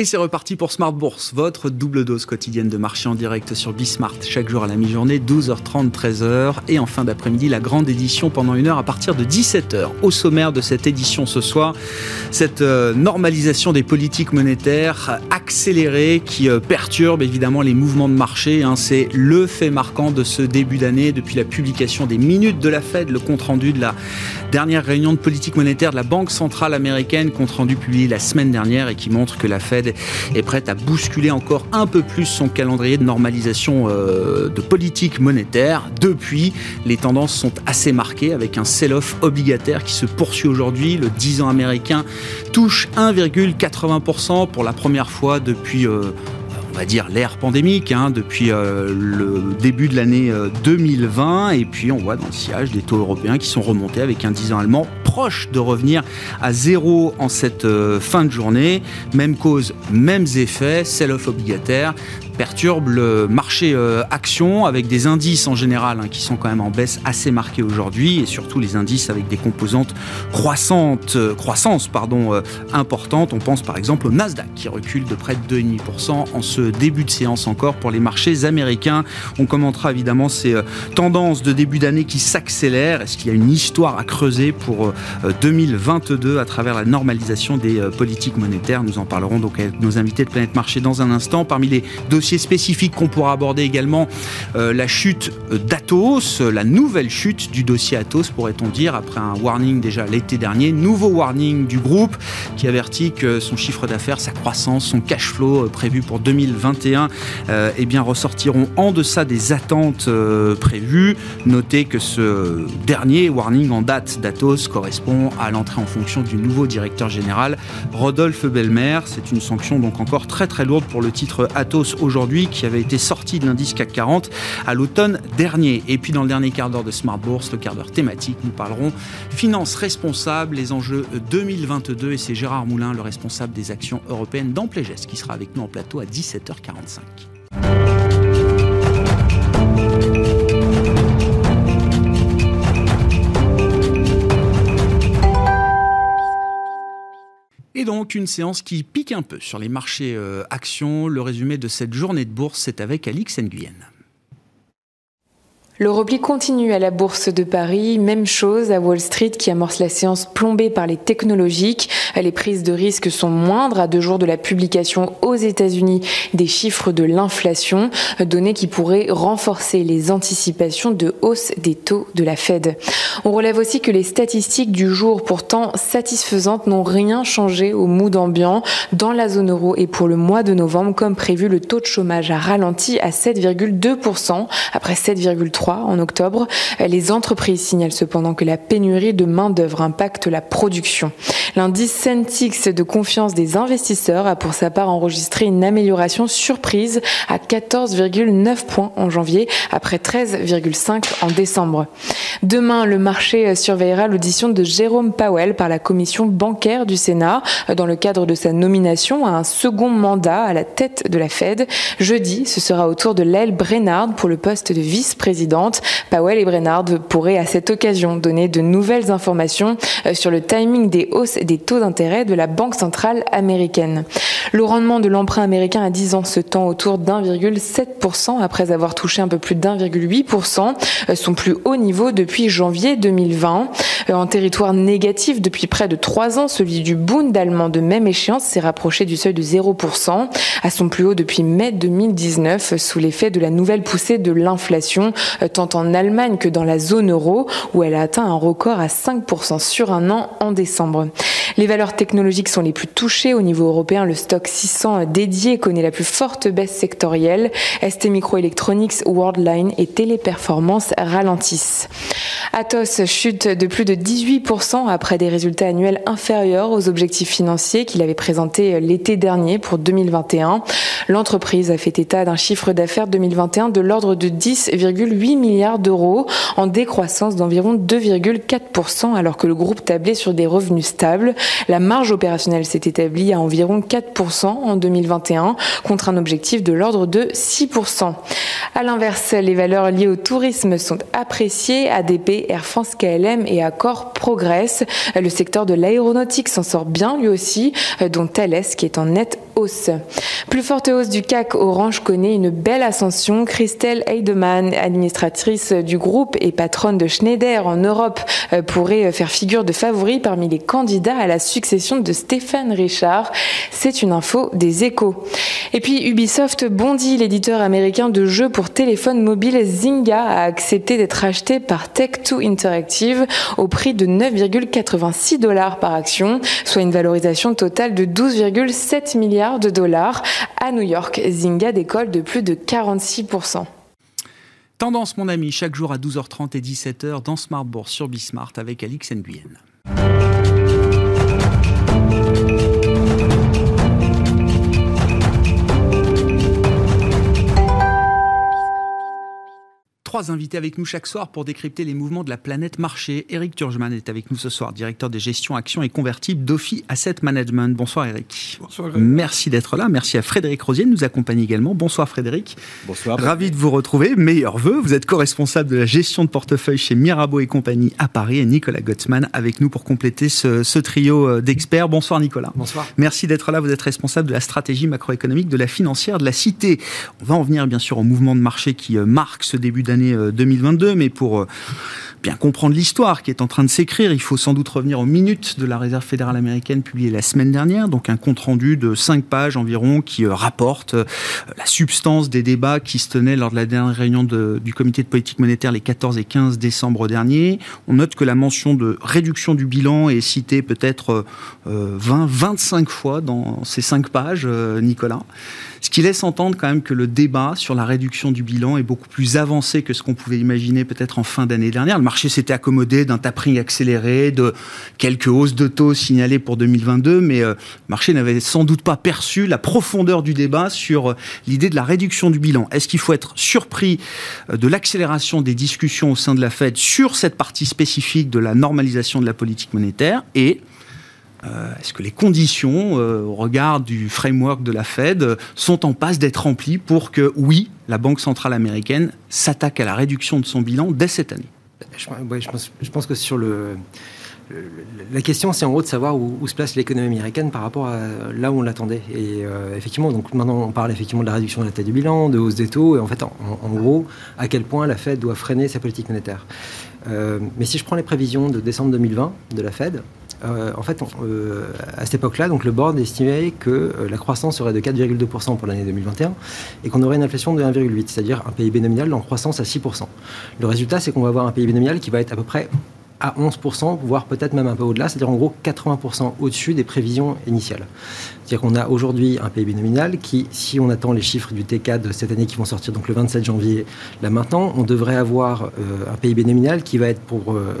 Et c'est reparti pour Smart Bourse, votre double dose quotidienne de marché en direct sur Bismart, chaque jour à la mi-journée, 12h30, 13h. Et en fin d'après-midi, la grande édition pendant une heure à partir de 17h. Au sommaire de cette édition ce soir, cette euh, normalisation des politiques monétaires accélérée qui euh, perturbe évidemment les mouvements de marché. Hein. C'est le fait marquant de ce début d'année depuis la publication des minutes de la Fed, le compte-rendu de la dernière réunion de politique monétaire de la Banque centrale américaine, compte-rendu publié la semaine dernière et qui montre que la Fed est prête à bousculer encore un peu plus son calendrier de normalisation euh, de politique monétaire. Depuis, les tendances sont assez marquées avec un sell-off obligataire qui se poursuit aujourd'hui. Le 10 ans américain touche 1,80% pour la première fois depuis... Euh, va dire l'ère pandémique hein, depuis euh, le début de l'année 2020 et puis on voit dans le sillage des taux européens qui sont remontés avec un 10 ans allemand proche de revenir à zéro en cette euh, fin de journée. Même cause, mêmes effets, sell-off obligataire, perturbe le marché euh, action avec des indices en général hein, qui sont quand même en baisse assez marquée aujourd'hui et surtout les indices avec des composantes croissantes, euh, croissance pardon, euh, importantes. On pense par exemple au Nasdaq qui recule de près de 2,5% en ce début de séance encore pour les marchés américains. On commentera évidemment ces tendances de début d'année qui s'accélèrent. Est-ce qu'il y a une histoire à creuser pour 2022 à travers la normalisation des politiques monétaires? Nous en parlerons donc avec nos invités de Planète Marché dans un instant. Parmi les dossiers spécifique qu'on pourra aborder également euh, la chute d'Atos, la nouvelle chute du dossier Atos, pourrait-on dire, après un warning déjà l'été dernier. Nouveau warning du groupe qui avertit que son chiffre d'affaires, sa croissance, son cash flow euh, prévu pour 2021 euh, eh bien, ressortiront en deçà des attentes prévues. Notez que ce dernier warning en date d'Atos correspond à l'entrée en fonction du nouveau directeur général, Rodolphe Belmer. C'est une sanction donc encore très très lourde pour le titre Atos aujourd'hui qui avait été sorti de l'indice CAC 40 à l'automne dernier. Et puis dans le dernier quart d'heure de Smart Bourse, le quart d'heure thématique, nous parlerons finances responsables, les enjeux 2022 et c'est Gérard Moulin, le responsable des actions européennes d'Amplégest, qui sera avec nous en plateau à 17h45. Et donc une séance qui pique un peu sur les marchés euh, actions. Le résumé de cette journée de bourse, c'est avec Alix Nguyen. Le repli continue à la bourse de Paris. Même chose à Wall Street qui amorce la séance plombée par les technologiques. Les prises de risque sont moindres à deux jours de la publication aux États-Unis des chiffres de l'inflation, données qui pourraient renforcer les anticipations de hausse des taux de la Fed. On relève aussi que les statistiques du jour, pourtant satisfaisantes, n'ont rien changé au mood ambiant dans la zone euro et pour le mois de novembre, comme prévu, le taux de chômage a ralenti à 7,2% après 7,3% en octobre. Les entreprises signalent cependant que la pénurie de main-d'œuvre impacte la production. L'indice Centix de confiance des investisseurs a pour sa part enregistré une amélioration surprise à 14,9 points en janvier après 13,5 en décembre. Demain, le marché surveillera l'audition de Jérôme Powell par la commission bancaire du Sénat dans le cadre de sa nomination à un second mandat à la tête de la Fed. Jeudi, ce sera au tour de Lael Brennard pour le poste de vice-président Powell et Brennard pourraient à cette occasion donner de nouvelles informations euh, sur le timing des hausses des taux d'intérêt de la Banque centrale américaine. Le rendement de l'emprunt américain à 10 ans se tend autour d'1,7% après avoir touché un peu plus d'1,8%, euh, son plus haut niveau depuis janvier 2020. Euh, en territoire négatif depuis près de 3 ans, celui du Bund allemand de même échéance s'est rapproché du seuil de 0%, à son plus haut depuis mai 2019, sous l'effet de la nouvelle poussée de l'inflation tant en Allemagne que dans la zone euro, où elle a atteint un record à 5% sur un an en décembre. Les valeurs technologiques sont les plus touchées au niveau européen. Le stock 600 dédié connaît la plus forte baisse sectorielle. ST Microelectronics, Worldline et Téléperformance ralentissent. Atos chute de plus de 18% après des résultats annuels inférieurs aux objectifs financiers qu'il avait présentés l'été dernier pour 2021. L'entreprise a fait état d'un chiffre d'affaires 2021 de l'ordre de 10,8 milliards d'euros en décroissance d'environ 2,4% alors que le groupe tablait sur des revenus stables. La marge opérationnelle s'est établie à environ 4% en 2021 contre un objectif de l'ordre de 6%. À l'inverse, les valeurs liées au tourisme sont appréciées. ADP Air France KLM et Accor progressent. Le secteur de l'aéronautique s'en sort bien lui aussi, dont Thales qui est en nette hausse. Plus forte hausse du CAC, Orange connaît une belle ascension. Christelle Heidemann, administratrice du groupe et patronne de Schneider en Europe, pourrait faire figure de favori parmi les candidats à la succession de Stéphane Richard. C'est une info des échos. Et puis Ubisoft bondit, l'éditeur américain de jeux pour téléphone mobile Zynga a accepté d'être acheté par Tech2 Interactive au prix de 9,86 dollars par action, soit une valorisation totale de 12,7 milliards de dollars. À New York, Zynga décolle de plus de 46%. Tendance, mon ami, chaque jour à 12h30 et 17h dans Smart Bourse sur Bismart avec Alix Nguyen. Trois invités avec nous chaque soir pour décrypter les mouvements de la planète marché. Eric Turgeman est avec nous ce soir, directeur des gestions actions et convertibles d'Ophi Asset Management. Bonsoir Eric. Bonsoir. Merci d'être là. Merci à Frédéric Rosier de nous accompagner également. Bonsoir Frédéric. Bonsoir. Ravi de vous retrouver. Meilleurs vœux. Vous êtes co-responsable de la gestion de portefeuille chez Mirabeau et compagnie à Paris et Nicolas Gottsman avec nous pour compléter ce, ce trio euh, d'experts. Bonsoir Nicolas. Bonsoir. Merci d'être là. Vous êtes responsable de la stratégie macroéconomique de la financière de la Cité. On va en venir bien sûr au mouvement de marché qui euh, marque ce début d'année 2022, mais pour bien comprendre l'histoire qui est en train de s'écrire, il faut sans doute revenir aux minutes de la Réserve fédérale américaine publiée la semaine dernière, donc un compte-rendu de 5 pages environ qui rapporte la substance des débats qui se tenaient lors de la dernière réunion du comité de politique monétaire les 14 et 15 décembre dernier. On note que la mention de réduction du bilan est citée peut-être 20, 25 fois dans ces 5 pages, Nicolas. Ce qui laisse entendre quand même que le débat sur la réduction du bilan est beaucoup plus avancé que ce qu'on pouvait imaginer peut-être en fin d'année dernière. Le marché s'était accommodé d'un tapering accéléré, de quelques hausses de taux signalées pour 2022, mais euh, le marché n'avait sans doute pas perçu la profondeur du débat sur euh, l'idée de la réduction du bilan. Est-ce qu'il faut être surpris euh, de l'accélération des discussions au sein de la Fed sur cette partie spécifique de la normalisation de la politique monétaire et euh, Est-ce que les conditions, euh, au regard du framework de la Fed, sont en passe d'être remplies pour que, oui, la Banque centrale américaine s'attaque à la réduction de son bilan dès cette année? Je, pense, que sur le, la question, c'est en gros de savoir où, se place l'économie américaine par rapport à là où on l'attendait. Et euh, effectivement, donc maintenant on parle effectivement de la réduction de la taille du bilan, de hausse des taux, et en fait, en gros, à quel point la Fed doit freiner sa politique monétaire. Euh, mais si je prends les prévisions de décembre 2020 de la Fed, euh, en fait, euh, à cette époque-là, donc le board estimait que la croissance serait de 4,2% pour l'année 2021 et qu'on aurait une inflation de 1,8, c'est-à-dire un PIB nominal en croissance à 6%. Le résultat, c'est qu'on va avoir un PIB nominal qui va être à peu près à 11%, voire peut-être même un peu au-delà, c'est-à-dire en gros 80% au-dessus des prévisions initiales. C'est-à-dire qu'on a aujourd'hui un PIB nominal qui, si on attend les chiffres du TK de cette année qui vont sortir donc le 27 janvier, là maintenant, on devrait avoir euh, un PIB nominal qui va être pour euh,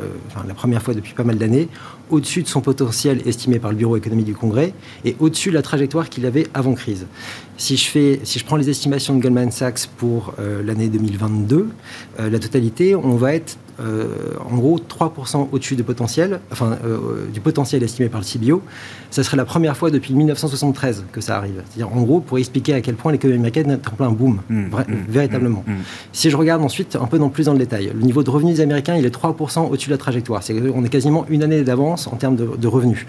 la première fois depuis pas mal d'années au-dessus de son potentiel estimé par le Bureau économique du Congrès et au-dessus de la trajectoire qu'il avait avant crise. Si je, fais, si je prends les estimations de Goldman Sachs pour euh, l'année 2022, euh, la totalité, on va être en gros 3% au-dessus du potentiel, enfin euh, du potentiel estimé par le CBO. Ça serait la première fois depuis 1973 que ça arrive. C'est-à-dire en gros pour expliquer à quel point l'économie américaine est en plein boom, mmh, vrai, mmh, véritablement. Mmh, si je regarde ensuite un peu dans, plus dans le détail, le niveau de revenus américains il est 3% au-dessus de la trajectoire. C'est on est quasiment une année d'avance en termes de, de revenus.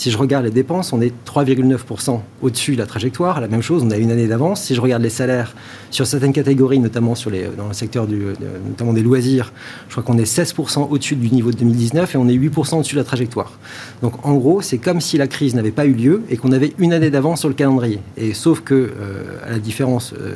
Si je regarde les dépenses, on est 3,9% au-dessus de la trajectoire. La même chose, on a une année d'avance. Si je regarde les salaires sur certaines catégories, notamment sur les, dans le secteur du, notamment des loisirs, je qu'on est 16% au-dessus du niveau de 2019 et on est 8% au-dessus de la trajectoire. Donc en gros, c'est comme si la crise n'avait pas eu lieu et qu'on avait une année d'avance sur le calendrier. Et sauf que, euh, à la différence euh,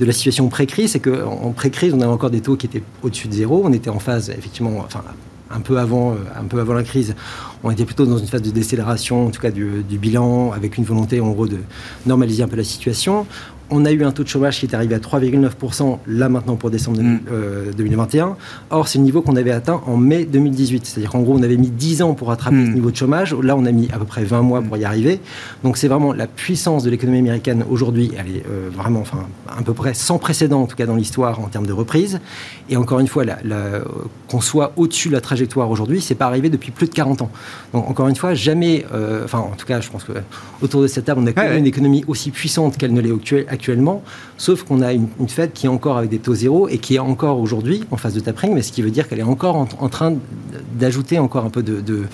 de la situation pré-crise, c'est qu'en pré-crise, on avait encore des taux qui étaient au-dessus de zéro. On était en phase, effectivement, enfin, un peu avant, euh, un peu avant la crise, on était plutôt dans une phase de décélération, en tout cas du, du, bilan, avec une volonté en gros de normaliser un peu la situation. On a eu un taux de chômage qui est arrivé à 3,9% là maintenant pour décembre mmh. euh, 2021. Or, c'est le niveau qu'on avait atteint en mai 2018. C'est-à-dire qu'en gros, on avait mis 10 ans pour attraper mmh. ce niveau de chômage. Là, on a mis à peu près 20 mois pour y arriver. Donc, c'est vraiment la puissance de l'économie américaine aujourd'hui. Elle est euh, vraiment, enfin, à peu près sans précédent, en tout cas dans l'histoire, en termes de reprise. Et encore une fois, euh, qu'on soit au-dessus de la trajectoire aujourd'hui, c'est pas arrivé depuis plus de 40 ans. Donc, encore une fois, jamais, euh, enfin, en tout cas, je pense que autour de cette table, on a quand même ouais, une économie aussi puissante qu'elle ne l'est actuellement actuellement, sauf qu'on a une, Fed qui est encore avec des taux zéro et qui est encore aujourd'hui en phase de tapering, mais ce qui veut dire qu'elle est encore en, train d'ajouter encore un peu de, de,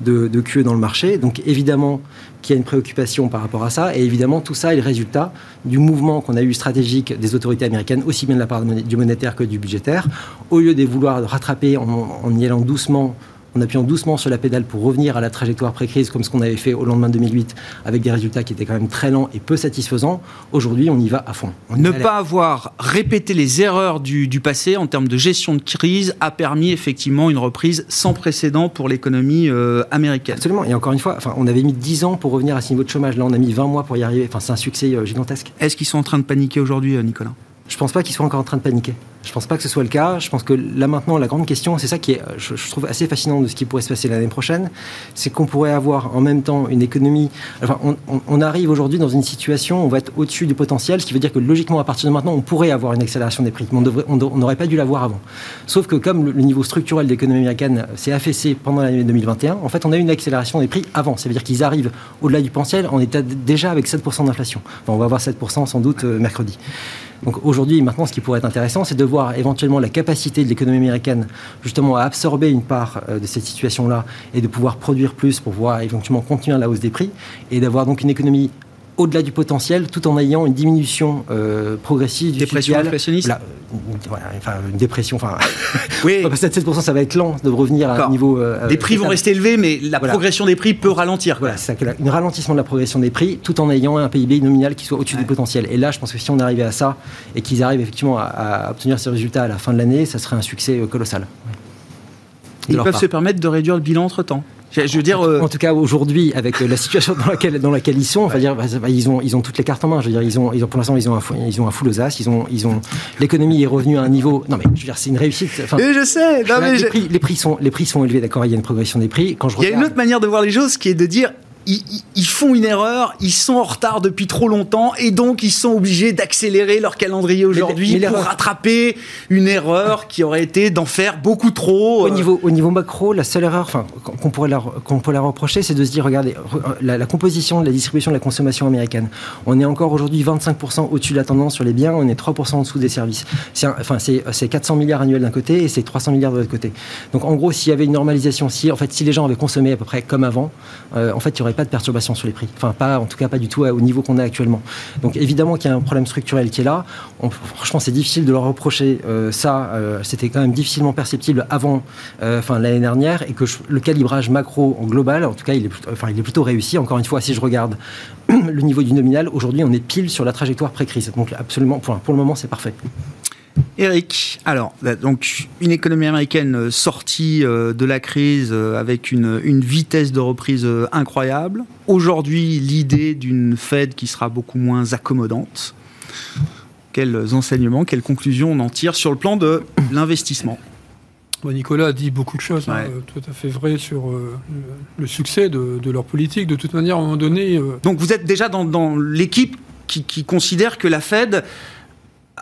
de, de QE dans le marché. Donc évidemment, qu'il y a une préoccupation par rapport à ça. Et évidemment, tout ça est le résultat du mouvement qu'on a eu stratégique des autorités américaines, aussi bien de la part du monétaire que du budgétaire. Au lieu de vouloir rattraper en y allant doucement en appuyant doucement sur la pédale pour revenir à la trajectoire pré-crise, comme ce qu'on avait fait au lendemain de 2008, avec des résultats qui étaient quand même très lents et peu satisfaisants, aujourd'hui, on y va à fond. ne pas avoir répété les erreurs du, passé en termes de gestion de crise a permis effectivement une reprise sans précédent pour l'économie euh, américaine. Absolument. Et encore une fois, enfin, on avait mis 10 ans pour revenir à ce niveau de chômage. Là, on a mis 20 mois pour y arriver. Enfin, c'est un succès euh, gigantesque. Est-ce qu'ils sont en train de paniquer aujourd'hui, euh, Nicolas? Je ne pense pas qu'ils soient encore en train de paniquer. Je ne pense pas que ce soit le cas. Je pense que là maintenant, la grande question, c'est ça qui est, je, trouve assez fascinant de ce qui pourrait se passer l'année prochaine, c'est qu'on pourrait avoir en même temps une économie. Enfin, on, arrive aujourd'hui dans une situation où on va être au-dessus du potentiel, ce qui veut dire que logiquement, à partir de maintenant, on pourrait avoir une accélération des prix. Mais on n'aurait pas dû l'avoir avant. Sauf que comme le, niveau structurel de l'économie américaine s'est affaissé pendant l'année 2021, en fait, on a eu une accélération des prix avant. Ça veut dire qu'ils arrivent au-delà du potentiel en état déjà avec 7% d'inflation. On va avoir 7% sans doute euh, mercredi. Donc aujourd'hui, maintenant, ce qui pourrait être intéressant, c'est de voir éventuellement la capacité de l'économie américaine justement à absorber une part euh, de cette situation-là et de pouvoir produire plus pour pouvoir éventuellement continuer la hausse des prix et d'avoir donc une économie au-delà du potentiel, tout en ayant une diminution euh, progressive du dépression inflationniste. enfin, une dépression. Enfin, oui. Parce que 7%, ça va être lent de revenir à un niveau. Euh, les prix vont rester élevés, mais la progression des prix peut ralentir. Voilà, c'est un ralentissement de la progression des prix, tout en ayant un PIB nominal qui soit au-dessus du potentiel. Et là, je pense que si on arrivait à ça et qu'ils arrivent effectivement à, obtenir ces résultats à la fin de l'année, ça serait un succès euh, colossal. Ils peuvent se permettre de réduire le bilan entre temps. Je veux dire, euh, en tout cas aujourd'hui, avec la situation dans laquelle, dans laquelle ils sont, dire, bah, bah, ils ont, ils ont toutes les cartes en main. Je veux dire, ils ont, ils ont pour l'instant, ils ont un, ils ont un full aux as. Ils ont, ils ont, l'économie est revenue à un niveau. Non mais, je veux dire, c'est une réussite. Enfin, je sais. Non, mais les, prix, les, prix, sont, les prix sont élevés, d'accord. Il y a une progression des prix. Quand je il y a une autre manière de voir les choses, qui est de dire, ils, font une erreur, ils sont en retard depuis trop longtemps et donc ils sont obligés d'accélérer leur calendrier aujourd'hui pour rattraper une erreur qui aurait été d'en faire beaucoup trop. Au, euh. niveau, au niveau macro, la seule erreur enfin, qu'on pourrait, leur, qu'on pourrait leur reprocher, c'est de se dire, regardez, la, composition de la distribution de la consommation américaine, on est encore aujourd'hui 25% au-dessus de la tendance sur les biens, on est 3% en dessous des services. C'est, enfin, c'est, 400 milliards annuels d'un côté et c'est 300 milliards de l'autre côté. Donc en gros, s'il y avait une normalisation, si, en fait, si les gens avaient consommé à peu près comme avant, euh, en fait, il n'y aurait pas de perturbation sur les prix. Enfin, pas, en tout cas, pas du tout au niveau qu'on a actuellement. Donc, évidemment qu'il y a un problème structurel qui est là. franchement, c'est difficile de leur reprocher euh, ça. Euh, c'était quand même difficilement perceptible avant, euh, enfin, l'année dernière, et que le calibrage macro en global, en tout cas, il est, enfin, il est plutôt réussi. Encore une fois, si je regarde le niveau du nominal, aujourd'hui, on est pile sur la trajectoire pré-crise. Donc, absolument, pour, pour le moment, c'est parfait. Eric, alors, bah, donc, une économie américaine euh, sortie euh, de la crise euh, avec une, vitesse de reprise incroyable. Aujourd'hui, l'idée d'une Fed qui sera beaucoup moins accommodante. Quels enseignements, quelles conclusions on en tire sur le plan de l'investissement? Nicolas a dit beaucoup de choses, hein, tout à fait vrai sur le, succès de, leur politique. De toute manière, à un moment donné. Donc vous êtes déjà dans, l'équipe qui, considère que la Fed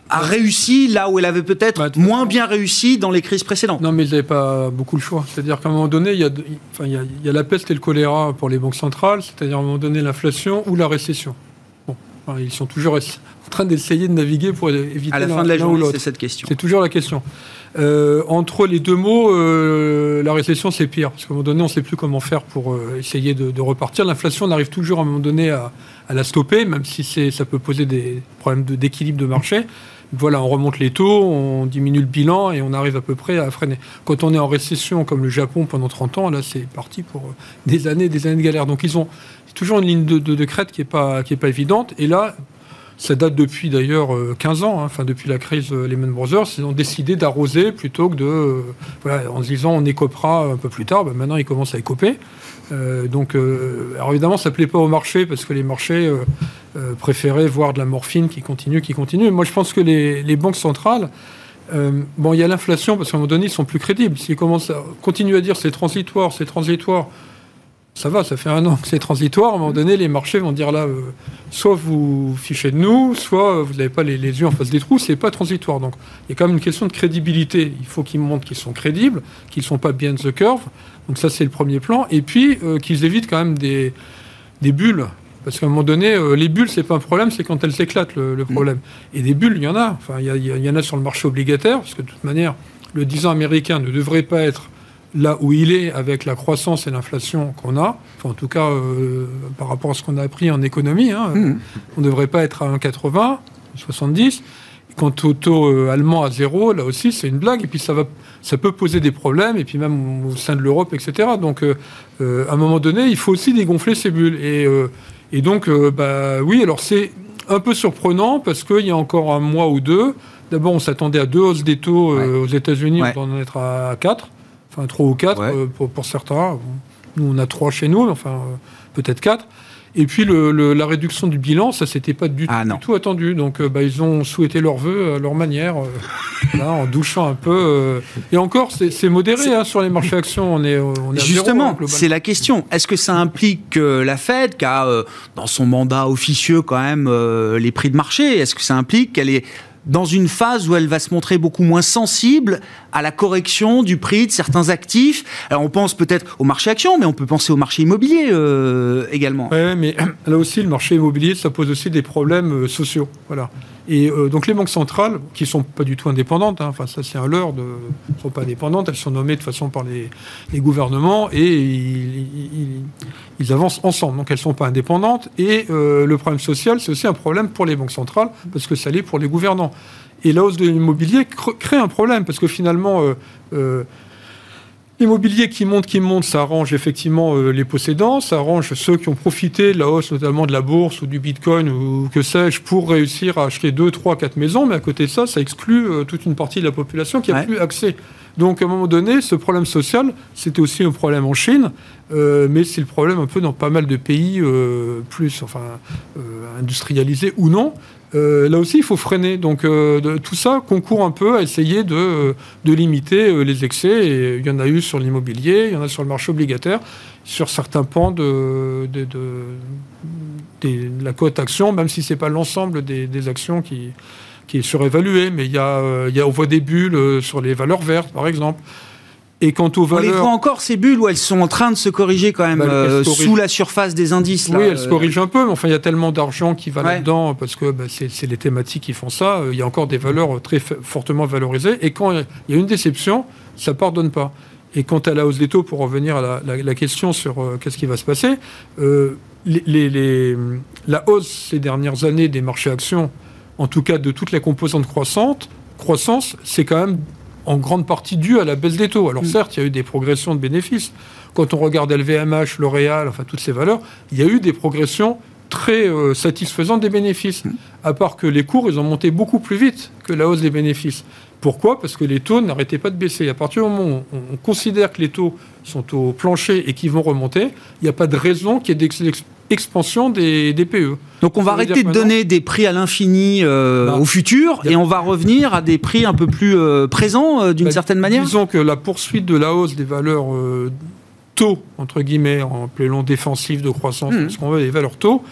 a réussi là où elle avait peut-être bah, moins bien réussi dans les crises précédentes. Non, mais ils n'avaient pas beaucoup le choix. C'est-à-dire qu'à un moment donné, il y, a, enfin, il, y a, la peste et le choléra pour les banques centrales, c'est-à-dire à un moment donné l'inflation ou la récession. Bon, ils sont toujours en train d'essayer de naviguer pour éviter À la fin de la journée, c'est cette question. C'est toujours la question. Euh, entre les deux mots, euh, la récession, c'est pire. Parce qu'à un moment donné, on ne sait plus comment faire pour euh, essayer de, repartir. L'inflation, on arrive toujours à un moment donné à, à la stopper, même si ça peut poser des problèmes d'équilibre de marché voilà, on remonte les taux, on diminue le bilan et on arrive à peu près à freiner. Quand on est en récession comme le Japon pendant 30 ans, là c'est parti pour euh, des années, des années de galère. Donc ils ont toujours une ligne de, crête qui n'est pas, pas évidente. Et là, ça date depuis d'ailleurs 15 euh, ans, hein, enfin depuis la crise euh, Lehman Brothers, ils ont décidé d'arroser plutôt que de, voilà, en se disant on écopera un peu plus tard. Ben, maintenant ils commencent à écoper. Euh, donc, euh, alors évidemment, ça plaît pas au marché parce que les marchés euh, préféraient voir de la morphine qui continue, qui continue. Moi, je pense que les, banques centrales, bon, il y a l'inflation parce qu'à un moment donné, ils sont plus crédibles. S'ils commencent à continuer à dire c'est transitoire, c'est transitoire, ça va, ça fait un an que c'est transitoire. À un moment donné, les marchés vont dire là, soit vous fichez de nous, soit vous n'avez pas les, yeux en face des trous, c'est pas transitoire. Donc, il y a quand même une question de crédibilité. Il faut qu'ils montrent qu'ils sont crédibles, qu'ils ne sont pas bien the curve. Donc ça, c'est le premier plan. Et puis, euh, qu'ils évitent quand même des, bulles Parce qu'à un moment donné, euh, les bulles, c'est pas un problème, c'est quand elles s'éclatent le, problème. Et des bulles, il y en a. Enfin, il y, en a sur le marché obligataire, parce que de toute manière, le 10 ans américain ne devrait pas être là où il est avec la croissance et l'inflation qu'on a, enfin, en tout cas euh, par rapport à ce qu'on a appris en économie, hein, mmh. on ne devrait pas être à 1,80, 70. Quant au taux euh, allemand à zéro, là aussi, c'est une blague. Et puis, ça, va, ça peut poser des problèmes, et puis même au sein de l'Europe, etc. Donc, euh, à un moment donné, il faut aussi dégonfler ces bulles. Et, et donc, bah, oui, alors c'est un peu surprenant parce qu'il y a encore un mois ou deux, d'abord, on s'attendait à deux hausses des taux aux États-Unis, on va en être à 4 enfin 3 ou 4 euh, pour, certains. Nous, on a 3 chez nous, enfin euh, peut-être 4. Et puis la réduction du bilan, ça s'était pas du, ah, tout attendu. Donc euh, bah, ils ont souhaité leur vœu à leur manière, en douchant un peu. et encore, c'est modéré hein, sur les marchés actions. On est, on est Justement, c'est la question. Est-ce que ça implique que la Fed, qui a dans son mandat officieux quand même les prix de marché, est-ce que ça implique qu'elle est dans une phase où elle va se montrer beaucoup moins sensible à la correction du prix de certains actifs. Alors on pense peut-être au marché action, mais on peut penser au marché immobilier euh, également. Oui, mais là aussi, le marché immobilier, ça pose aussi des problèmes euh, sociaux. Voilà. Et euh, donc les banques centrales, qui ne sont pas du tout indépendantes, hein, enfin ça c'est un leurre, ne sont pas indépendantes, elles sont nommées de façon par les, gouvernements et ils, avancent ensemble. Donc elles ne sont pas indépendantes. Et euh, le problème social, c'est aussi un problème pour les banques centrales, parce que ça l'est pour les gouvernants. Et la hausse de l'immobilier crée un problème, parce que finalement... Euh, L'immobilier qui monte, qui monte, ça arrange effectivement euh, les possédants, ça arrange ceux qui ont profité de la hausse notamment de la bourse ou du bitcoin ou que sais-je pour réussir à acheter 2, 3, 4 maisons, mais à côté de ça, ça exclut euh, toute une partie de la population qui n'a plus accès. Donc à un moment donné, ce problème social, c'était aussi un problème en Chine, euh, mais c'est le problème un peu dans pas mal de pays plus enfin, industrialisés ou non. Euh, là aussi, il faut freiner. Donc, euh, tout ça concourt un peu à essayer de, limiter euh, les excès. Il y en a eu sur l'immobilier, il y en a sur le marché obligataire, sur certains pans de, la cote action, même si ce n'est pas l'ensemble des, actions qui, qui est surévalué. Mais il y a, il y a, on voit des bulles sur les valeurs vertes, par exemple. Et quant aux valeurs. On les voit encore ces bulles où elles sont en train de se corriger quand même bah, euh, sous la surface des indices. oui, elles se corrigent un peu, mais enfin il y a tellement d'argent qui va là-dedans parce que bah, c'est les thématiques qui font ça. Il y a encore des valeurs très fortement valorisées. Et quand il y a une déception, ça ne pardonne pas. Et quant à la hausse des taux, pour revenir à la, question sur euh, qu'est-ce qui va se passer, euh, les, la hausse ces dernières années des marchés actions, en tout cas de toutes les composantes croissantes, croissance, c'est quand même en grande partie dû à la baisse des taux. Alors mm. certes, il y a eu des progressions de bénéfices. Quand on regarde LVMH, L'Oréal, enfin toutes ces valeurs, il y a eu des progressions très euh, satisfaisantes des bénéfices. Mm. À part que les cours, ils ont monté beaucoup plus vite que la hausse des bénéfices. Pourquoi? Parce que les taux n'arrêtaient pas de baisser. À partir du moment où on, considère que les taux sont au plancher et qu'ils vont remonter, il n'y a pas de raison qu'il y ait expansion des, PE. Donc on va arrêter de donner des prix à l'infini euh, bah, au futur et on va revenir à des prix un peu plus euh, présents euh, d'une bah, certaine manière? Disons que la poursuite de la hausse des valeurs taux, entre guillemets, en long défensif de croissance, mmh. ce qu'on veut, les valeurs taux,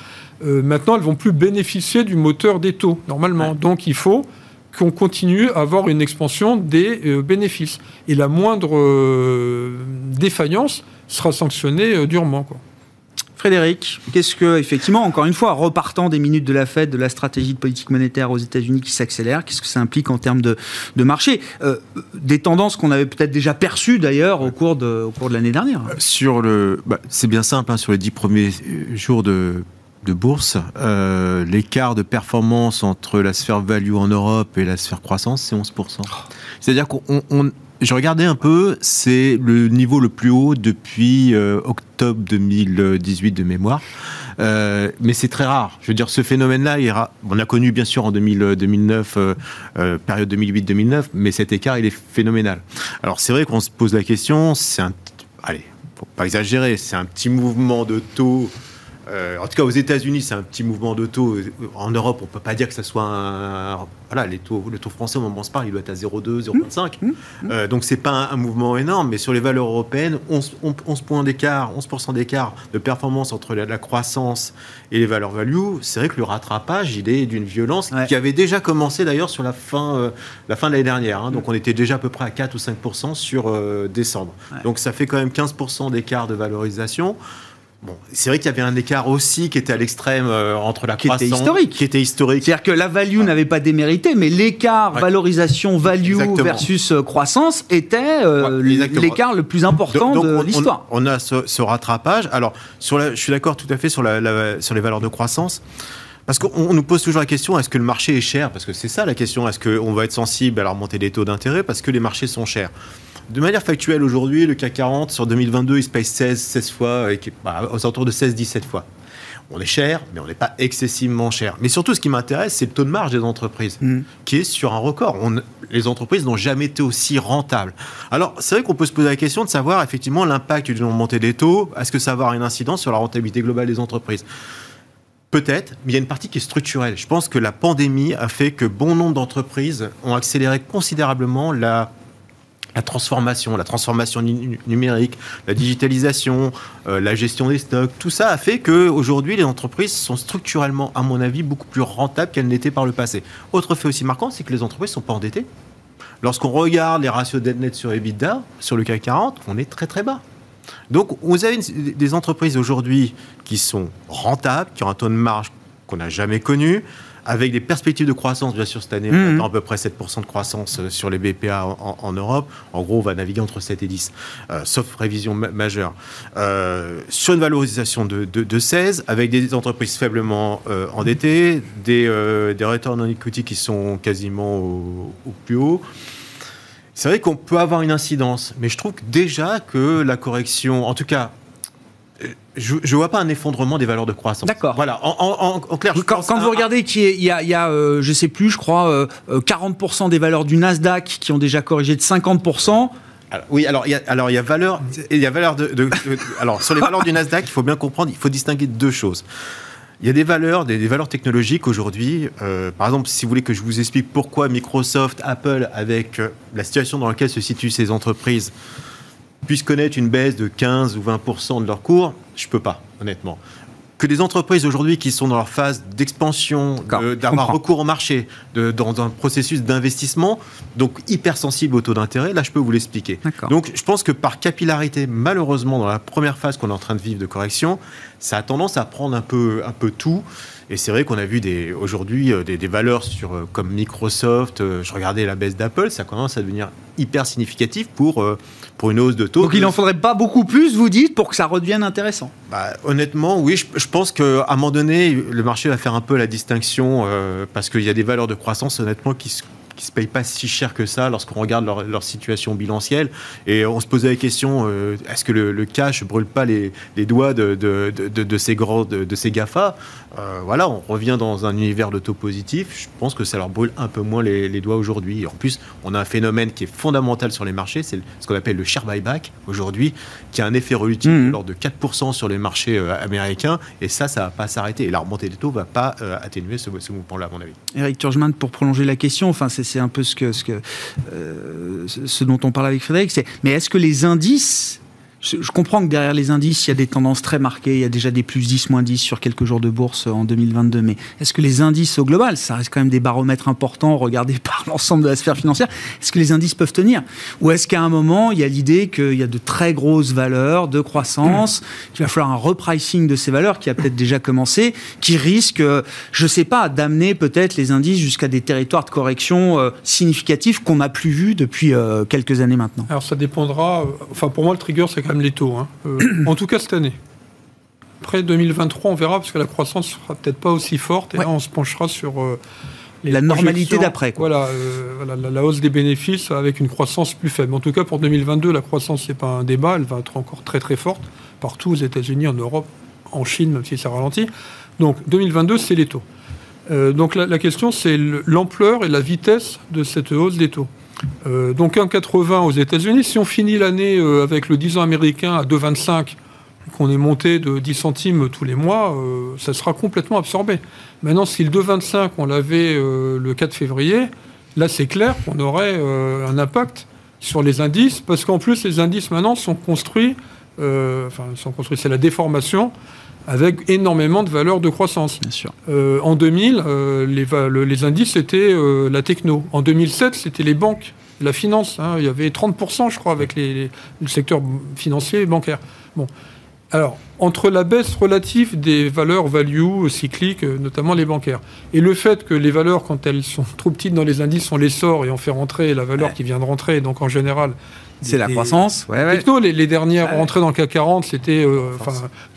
maintenant elles vont plus bénéficier du moteur des taux, normalement. Donc il faut qu'on continue à avoir une expansion des bénéfices. Et la moindre défaillance sera sanctionnée durement. Quoi. Frédéric, qu'est-ce que, effectivement, encore une fois, repartant des minutes de la fête, de la stratégie de politique monétaire aux États-Unis qui s'accélère, qu'est-ce que ça implique en termes de, marché? Euh, Des tendances qu'on avait peut-être déjà perçues d'ailleurs au cours de, au cours de l'année dernière. Euh, sur le, bah, c'est bien simple, hein, sur les dix premiers jours de, bourse, euh, l'écart de performance entre la sphère value en Europe et la sphère croissance, c'est 11%. C'est-à-dire qu'on je regardais un peu, c'est le niveau le plus haut depuis euh, octobre 2018 de mémoire. Euh, mais c'est très rare. Je veux dire, ce phénomène-là, on a connu bien sûr en 2009, euh, période 2008-2009, mais cet écart, il est phénoménal. Alors c'est vrai qu'on se pose la question, c'est un, allez, faut pas exagérer, c'est un petit mouvement de taux euh, en tout cas, aux États-Unis, c'est un petit mouvement de taux. En Europe, on ne peut pas dire que ce soit un. Voilà, les taux, le taux français, au moment où on se parle, il doit être à 0,2, 0,25. Mmh. Mmh. euh, donc, ce n'est pas un, mouvement énorme, mais sur les valeurs européennes, 11, 11 points d'écart, 11% d'écart de performance entre la, croissance et les valeurs value. C'est vrai que le rattrapage, il est d'une violence qui avait déjà commencé d'ailleurs sur la fin, euh, la fin de l'année dernière. Hein. Donc, on était déjà à peu près à 4 ou 5% sur décembre. Donc, ça fait quand même 15% d'écart de valorisation. Bon, c'est vrai qu'il y avait un écart aussi qui était à l'extrême euh, entre la Qui était croissance, historique. qui était historique. C'est-à-dire que la value n'avait pas démérité, mais l'écart Ouais. valorisation value Exactement. versus euh, croissance était euh, Ouais, l'écart le plus important Donc, de on- l'histoire. On, a ce, ce rattrapage. Alors, sur la- je suis d'accord tout à fait sur, la, la- sur les valeurs de croissance. Parce qu'on on nous pose toujours la question est-ce que le marché est cher? Parce que c'est ça la question. Est-ce qu'on va être sensible à la remontée des taux d'intérêt? Parce que les marchés sont chers De manière factuelle, aujourd'hui, le CAC 40 sur 2022, il se paye 16, 16 fois, et bah, aux alentours de 16, 17 fois. On est cher, mais on n'est pas excessivement cher. Mais surtout, ce qui m'intéresse, c'est le taux de marge des entreprises, Mm. qui est sur un record. On- les entreprises n'ont jamais été aussi rentables. Alors, c'est vrai qu'on peut se poser la question de savoir effectivement l'impact d'une montée des taux. Est-ce que ça va avoir une incidence sur la rentabilité globale des entreprises? Peut-être, mais il y a une partie qui est structurelle. Je pense que la pandémie a fait que bon nombre d'entreprises ont accéléré considérablement la, la transformation, la transformation nu- numérique, la digitalisation, euh, la gestion des stocks. Tout ça a fait que aujourd'hui les entreprises sont structurellement, à mon avis, beaucoup plus rentables qu'elles n'étaient par le passé. Autre fait aussi marquant, c'est que les entreprises ne sont pas endettées. Lorsqu'on regarde les ratios dette net sur EBITDA, sur le CAC 40, on est très très bas. Donc, vous avez des entreprises aujourd'hui qui sont rentables, qui ont un taux de marge qu'on n'a jamais connu, avec des perspectives de croissance, bien sûr, cette année, on Mhm. attend à peu près 7% de croissance euh, sur les BPA en, Europe. En gros, on va naviguer entre 7 et 10, euh, sauf révision ma- majeure. Euh, sur une valorisation de, de- de 16, avec des entreprises faiblement euh, endettées, des, des return on equity qui sont quasiment au, au plus haut. C'est vrai qu'on peut avoir une incidence, mais je trouve que déjà que la correction, en tout cas, je ne vois pas un effondrement des valeurs de croissance. D'accord. Voilà, en, en- en- en clair, je Quand, vous regardez qu'il y a, il y a, euh, je sais plus, je crois, euh, euh, 40% des valeurs du Nasdaq qui ont déjà corrigé de 50%. Alors, oui, alors il y a, alors il y a valeur, il y a valeur de, de- de- alors sur les valeurs du Nasdaq, il faut bien comprendre, il faut distinguer deux choses. Il y a des valeurs, des, des valeurs technologiques aujourd'hui. euh, par exemple, si vous voulez que je vous explique pourquoi Microsoft, Apple, avec euh, la situation dans laquelle se situent ces entreprises, puissent connaître une baisse de 15 ou 20 de leur cours, je peux pas, honnêtement. Que des entreprises aujourd'hui qui sont dans leur phase d'expansion, de- d'avoir comprends. recours au marché, de- dans un processus d'investissement, donc hypersensible au taux d'intérêt, là je peux vous l'expliquer. Donc je pense que par capillarité, malheureusement, dans la première phase qu'on est en train de vivre de correction, ça a tendance à prendre un peu, un peu tout. Et c'est vrai qu'on a vu des, aujourd'hui euh, des, des valeurs sur, euh, comme Microsoft, euh, je regardais la baisse d'Apple, ça commence à devenir hyper significatif pour, pour une hausse de taux. Donc il en faudrait pas beaucoup plus, vous dites, pour que ça redevienne intéressant. Bah, honnêtement, oui, je, je pense qu'à un moment donné, le marché va faire un peu la distinction euh, parce qu'il y a des valeurs de croissance, honnêtement, qui se qui se payent pas si cher que ça lorsqu'on regarde leur, leur situation bilancielle. Et on se posait la question euh, est-ce que le, le cash brûle pas les, les doigts de, de, de, ces grands de, ces GAFA? Euh, Voilà, on revient dans un univers de taux positif. Je pense que ça leur brûle un peu moins les, les doigts aujourd'hui. En plus, on a un phénomène qui est fondamental sur les marchés, c'est ce qu'on appelle le share buyback aujourd'hui, qui a un effet relutif Mhm. de l'ordre de 4% sur les marchés euh, américains. Et ça, ça va pas s'arrêter. Et la remontée des taux va pas atténuer ce, ce mouvement-là, à mon avis. Eric Turgeman, pour prolonger la question, enfin c'est c'est un peu ce que ce euh, ce dont on parle avec Frédéric, c'est mais est-ce que les indices je comprends que derrière les indices, il y a des tendances très marquées. Il y a déjà des plus 10, moins 10 sur quelques jours de bourse en 2022. Mais est-ce que les indices au global, ça reste quand même des baromètres importants regardés par l'ensemble de la sphère financière, est-ce que les indices peuvent tenir? Ou est-ce qu'à un moment, il y a l'idée qu'il y a de très grosses valeurs de croissance, qu'il va falloir un repricing de ces valeurs qui a peut-être déjà commencé, qui risque, euh, je sais pas, d'amener peut-être les indices jusqu'à des territoires de correction euh, significatifs qu'on n'a plus vus depuis euh, quelques années maintenant? Alors ça dépendra. Enfin, pour moi, le trigger, c'est même les taux. hein. Euh, en tout cas, cette année. Après 2023, on verra, parce que la croissance sera peut-être pas aussi forte. Et Ouais. là, on se penchera sur euh, les La normalité d'après. Voilà, euh, voilà, la, la hausse des bénéfices avec une croissance plus faible. En tout cas, pour 2022, la croissance, c'est pas un débat. Elle va être encore très très forte partout aux États-Unis, en Europe, en Chine, même si ça ralentit. Donc 2022, c'est les taux. Euh, donc la, la question, c'est le- l'ampleur et la vitesse de cette hausse des taux. Euh, donc 1,80 aux États-Unis. Si on finit l'année euh, avec le 10 ans américain à 2,25, qu'on est monté de 10 centimes tous les mois, euh, ça sera complètement absorbé. Maintenant, si le 2,25, on l'avait euh, le 4 février, là, c'est clair qu'on aurait un impact sur les indices, parce qu'en plus, les indices maintenant sont construits, enfin, sont construits, c'est la déformation, avec énormément de valeurs de croissance. Bien sûr. Euh, en 2000, euh, les, va- le- les indices, c'était euh, la techno. En 2007, c'était les banques, la finance. hein. il y avait 30%, je crois, avec les- les- le secteur financier et bancaire. Bon. Alors, entre la baisse relative des valeurs value cycliques, notamment les bancaires, et le fait que les valeurs, quand elles sont trop petites dans les indices, on les sort et on fait rentrer la valeur qui vient de rentrer, donc en général, c'est la croissance. Ouais, ouais. les, les, dernières rentrées dans le CAC 40, c'était euh,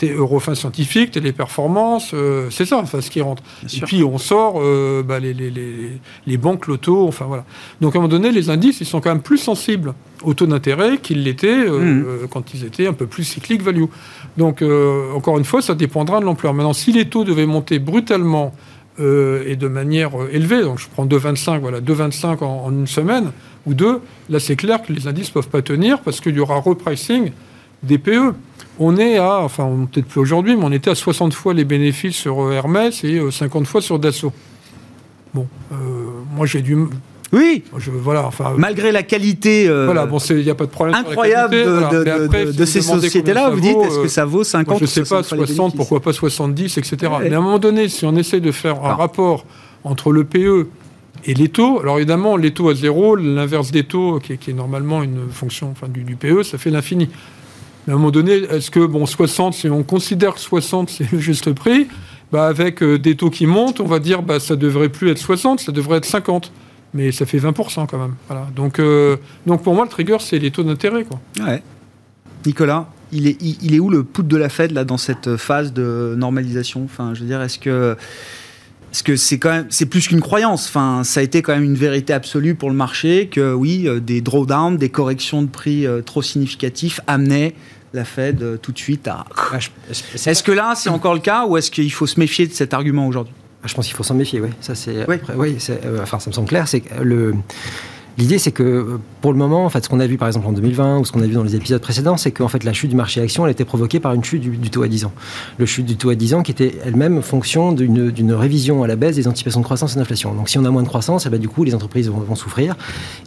Eurofin Scientifique, Téléperformance, euh, c'est ça, enfin, ce qui rentre. et puis on sort euh, bah, les, les, les, banques, l'auto, enfin voilà. Donc à un moment donné, les indices, ils sont quand même plus sensibles au taux d'intérêt qu'ils l'étaient mmh. quand ils étaient un peu plus cycliques value. Donc encore une fois, ça dépendra de l'ampleur. Maintenant, si les taux devaient monter brutalement et de manière élevée, donc je prends 2,25, voilà, 2,25 en, en une semaine, ou deux, là c'est clair que les indices ne peuvent pas tenir parce qu'il y aura repricing des PE. On est à, enfin peut-être plus aujourd'hui, mais on était à 60 fois les bénéfices sur euh, Hermès et 50 euh, fois sur Dassault. Bon, euh, moi j'ai dû... Oui. Je, voilà, enfin, Malgré la qualité voilà, bon, il n'y a pas de problème incroyable de, ces sociétés-là, vous dites, est-ce que ça vaut 50 Je ne sais pas, 60, pourquoi pas 70, etc. Mais à un moment donné, si on essaie de faire un rapport entre le PE et les taux, alors évidemment, les taux à zéro, l'inverse des taux, qui est, normalement une fonction enfin, du, PE, ça fait l'infini. Mais à un moment donné, est-ce que, bon, 60, si on considère que 60, c'est le juste prix, bah avec euh, des taux qui montent, on va dire, bah, ça devrait plus être 60, ça devrait être 50. Mais ça fait 20% quand même. Voilà. Donc, euh, donc pour moi, le trigger, c'est les taux d'intérêt. Ouais. Nicolas, il est, il est où le put de la Fed là, dans cette phase de normalisation? Enfin, Je veux dire, est-ce que parce que c'est quand même, c'est plus qu'une croyance. Enfin, ça a été quand même une vérité absolue pour le marché que oui, euh, des drawdowns, des corrections de prix euh, trop significatifs amenaient la Fed euh, tout de suite à. Est-ce que là, c'est encore le cas ou est-ce qu'il faut se méfier de cet argument aujourd'hui? Ah, Je pense qu'il faut s'en méfier. Oui, ça c'est. Oui, enfin, ça me semble clair. C'est le L'idée, c'est que pour le moment, en fait, ce qu'on a vu par exemple en 2020 ou ce qu'on a vu dans les épisodes précédents, c'est qu'en fait, la chute du marché action, elle été provoquée par une chute du, taux à 10 ans. Le chute du taux à 10 ans qui était elle-même fonction d'une révision à la baisse des anticipations de croissance et d'inflation. Donc, si on a moins de croissance, eh ben, du coup, les entreprises vont, souffrir.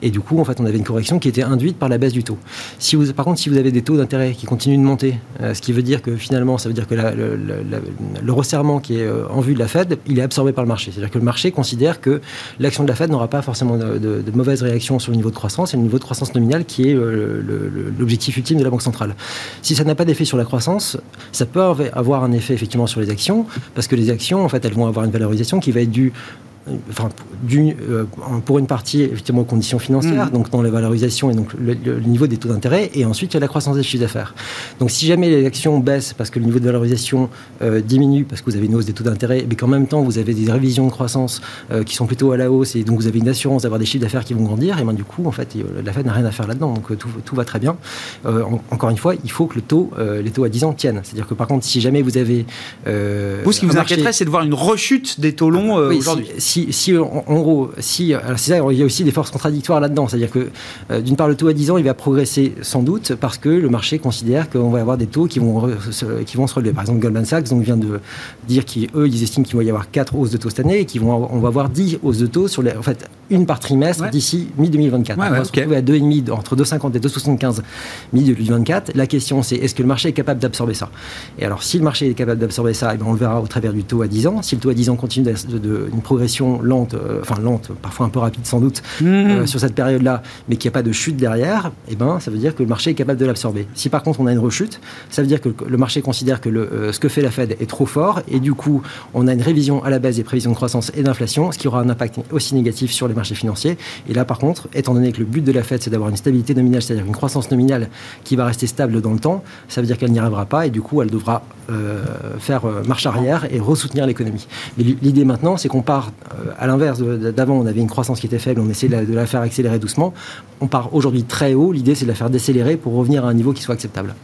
Et du coup, en fait, on avait une correction qui était induite par la baisse du taux. Si vous, par contre, si vous avez des taux d'intérêt qui continuent de monter, euh, ce qui veut dire que finalement, ça veut dire que le, resserrement qui est euh, en vue de la Fed, il est absorbé par le marché. C'est-à-dire que le marché considère que l'action de la Fed n'aura pas forcément de, de, de mauvaises sur le niveau de croissance et le niveau de croissance nominale qui est euh, l'objectif ultime de la Banque centrale. Si ça n'a pas d'effet sur la croissance, ça peut avoir un effet effectivement sur les actions, parce que les actions, en fait, elles vont avoir une valorisation qui va être due enfin, euh, pour une partie effectivement aux conditions financières, mmh. donc dans la valorisation et donc le, niveau des taux d'intérêt, et ensuite il y a la croissance des chiffres d'affaires. Donc si jamais les actions baissent parce que le niveau de valorisation euh, diminue parce que vous avez une hausse des taux d'intérêt, mais qu'en même temps vous avez des révisions de croissance euh, qui sont plutôt à la hausse et donc vous avez une assurance d'avoir des chiffres d'affaires qui vont grandir, et bien du coup en fait la Fed n'a rien à faire là-dedans, donc tout, tout, va très bien. encore une fois, il faut que le taux, les taux à 10 ans tiennent. C'est-à-dire que par contre, si jamais vous avez vous, ce qui vous inquiéterait, c'est de voir une rechute des taux longs aujourd'hui si, en, gros, si, c'est ça, il y a aussi des forces contradictoires là-dedans. C'est-à-dire que, euh, d'une part, le taux à 10 ans, il va progresser sans doute parce que le marché considère qu'on va avoir des taux qui vont, qui vont se relever. Par exemple, Goldman Sachs donc, vient de dire qu'eux, ils estiment qu'il va y avoir 4 hausses de taux cette année et qu'on va, avoir 10 hausses de taux sur les, en une par trimestre d'ici mi-2024. on va se retrouver à 2,5, entre 2,50 et 2,75 mi-2024. La question, c'est est-ce que le marché est capable d'absorber ça? Et alors, si le marché est capable d'absorber ça, eh on le verra au travers du taux à 10 ans. Si le taux à 10 ans continue d'une progression lente, euh, enfin lente, parfois un peu rapide sans doute, mmh. euh, sur cette période-là, mais qu'il n'y a pas de chute derrière, eh ben, ça veut dire que le marché est capable de l'absorber. Si par contre on a une rechute, ça veut dire que le marché considère que le, euh, ce que fait la Fed est trop fort, et du coup, on a une révision à la baisse des prévisions de croissance et d'inflation, ce qui aura un impact aussi négatif sur les marchés financiers. Et là, par contre, étant donné que le but de la Fed, c'est d'avoir une stabilité nominale, c'est-à-dire une croissance nominale qui va rester stable dans le temps, ça veut dire qu'elle n'y arrivera pas, et du coup, elle devra faire marche arrière et ressoutenir l'économie. Mais l'idée maintenant, c'est qu'on part à l'inverse d'avant, on avait une croissance qui était faible, on essayait de la, faire accélérer doucement. On part aujourd'hui très haut, l'idée c'est de la faire décélérer pour revenir à un niveau qui soit acceptable.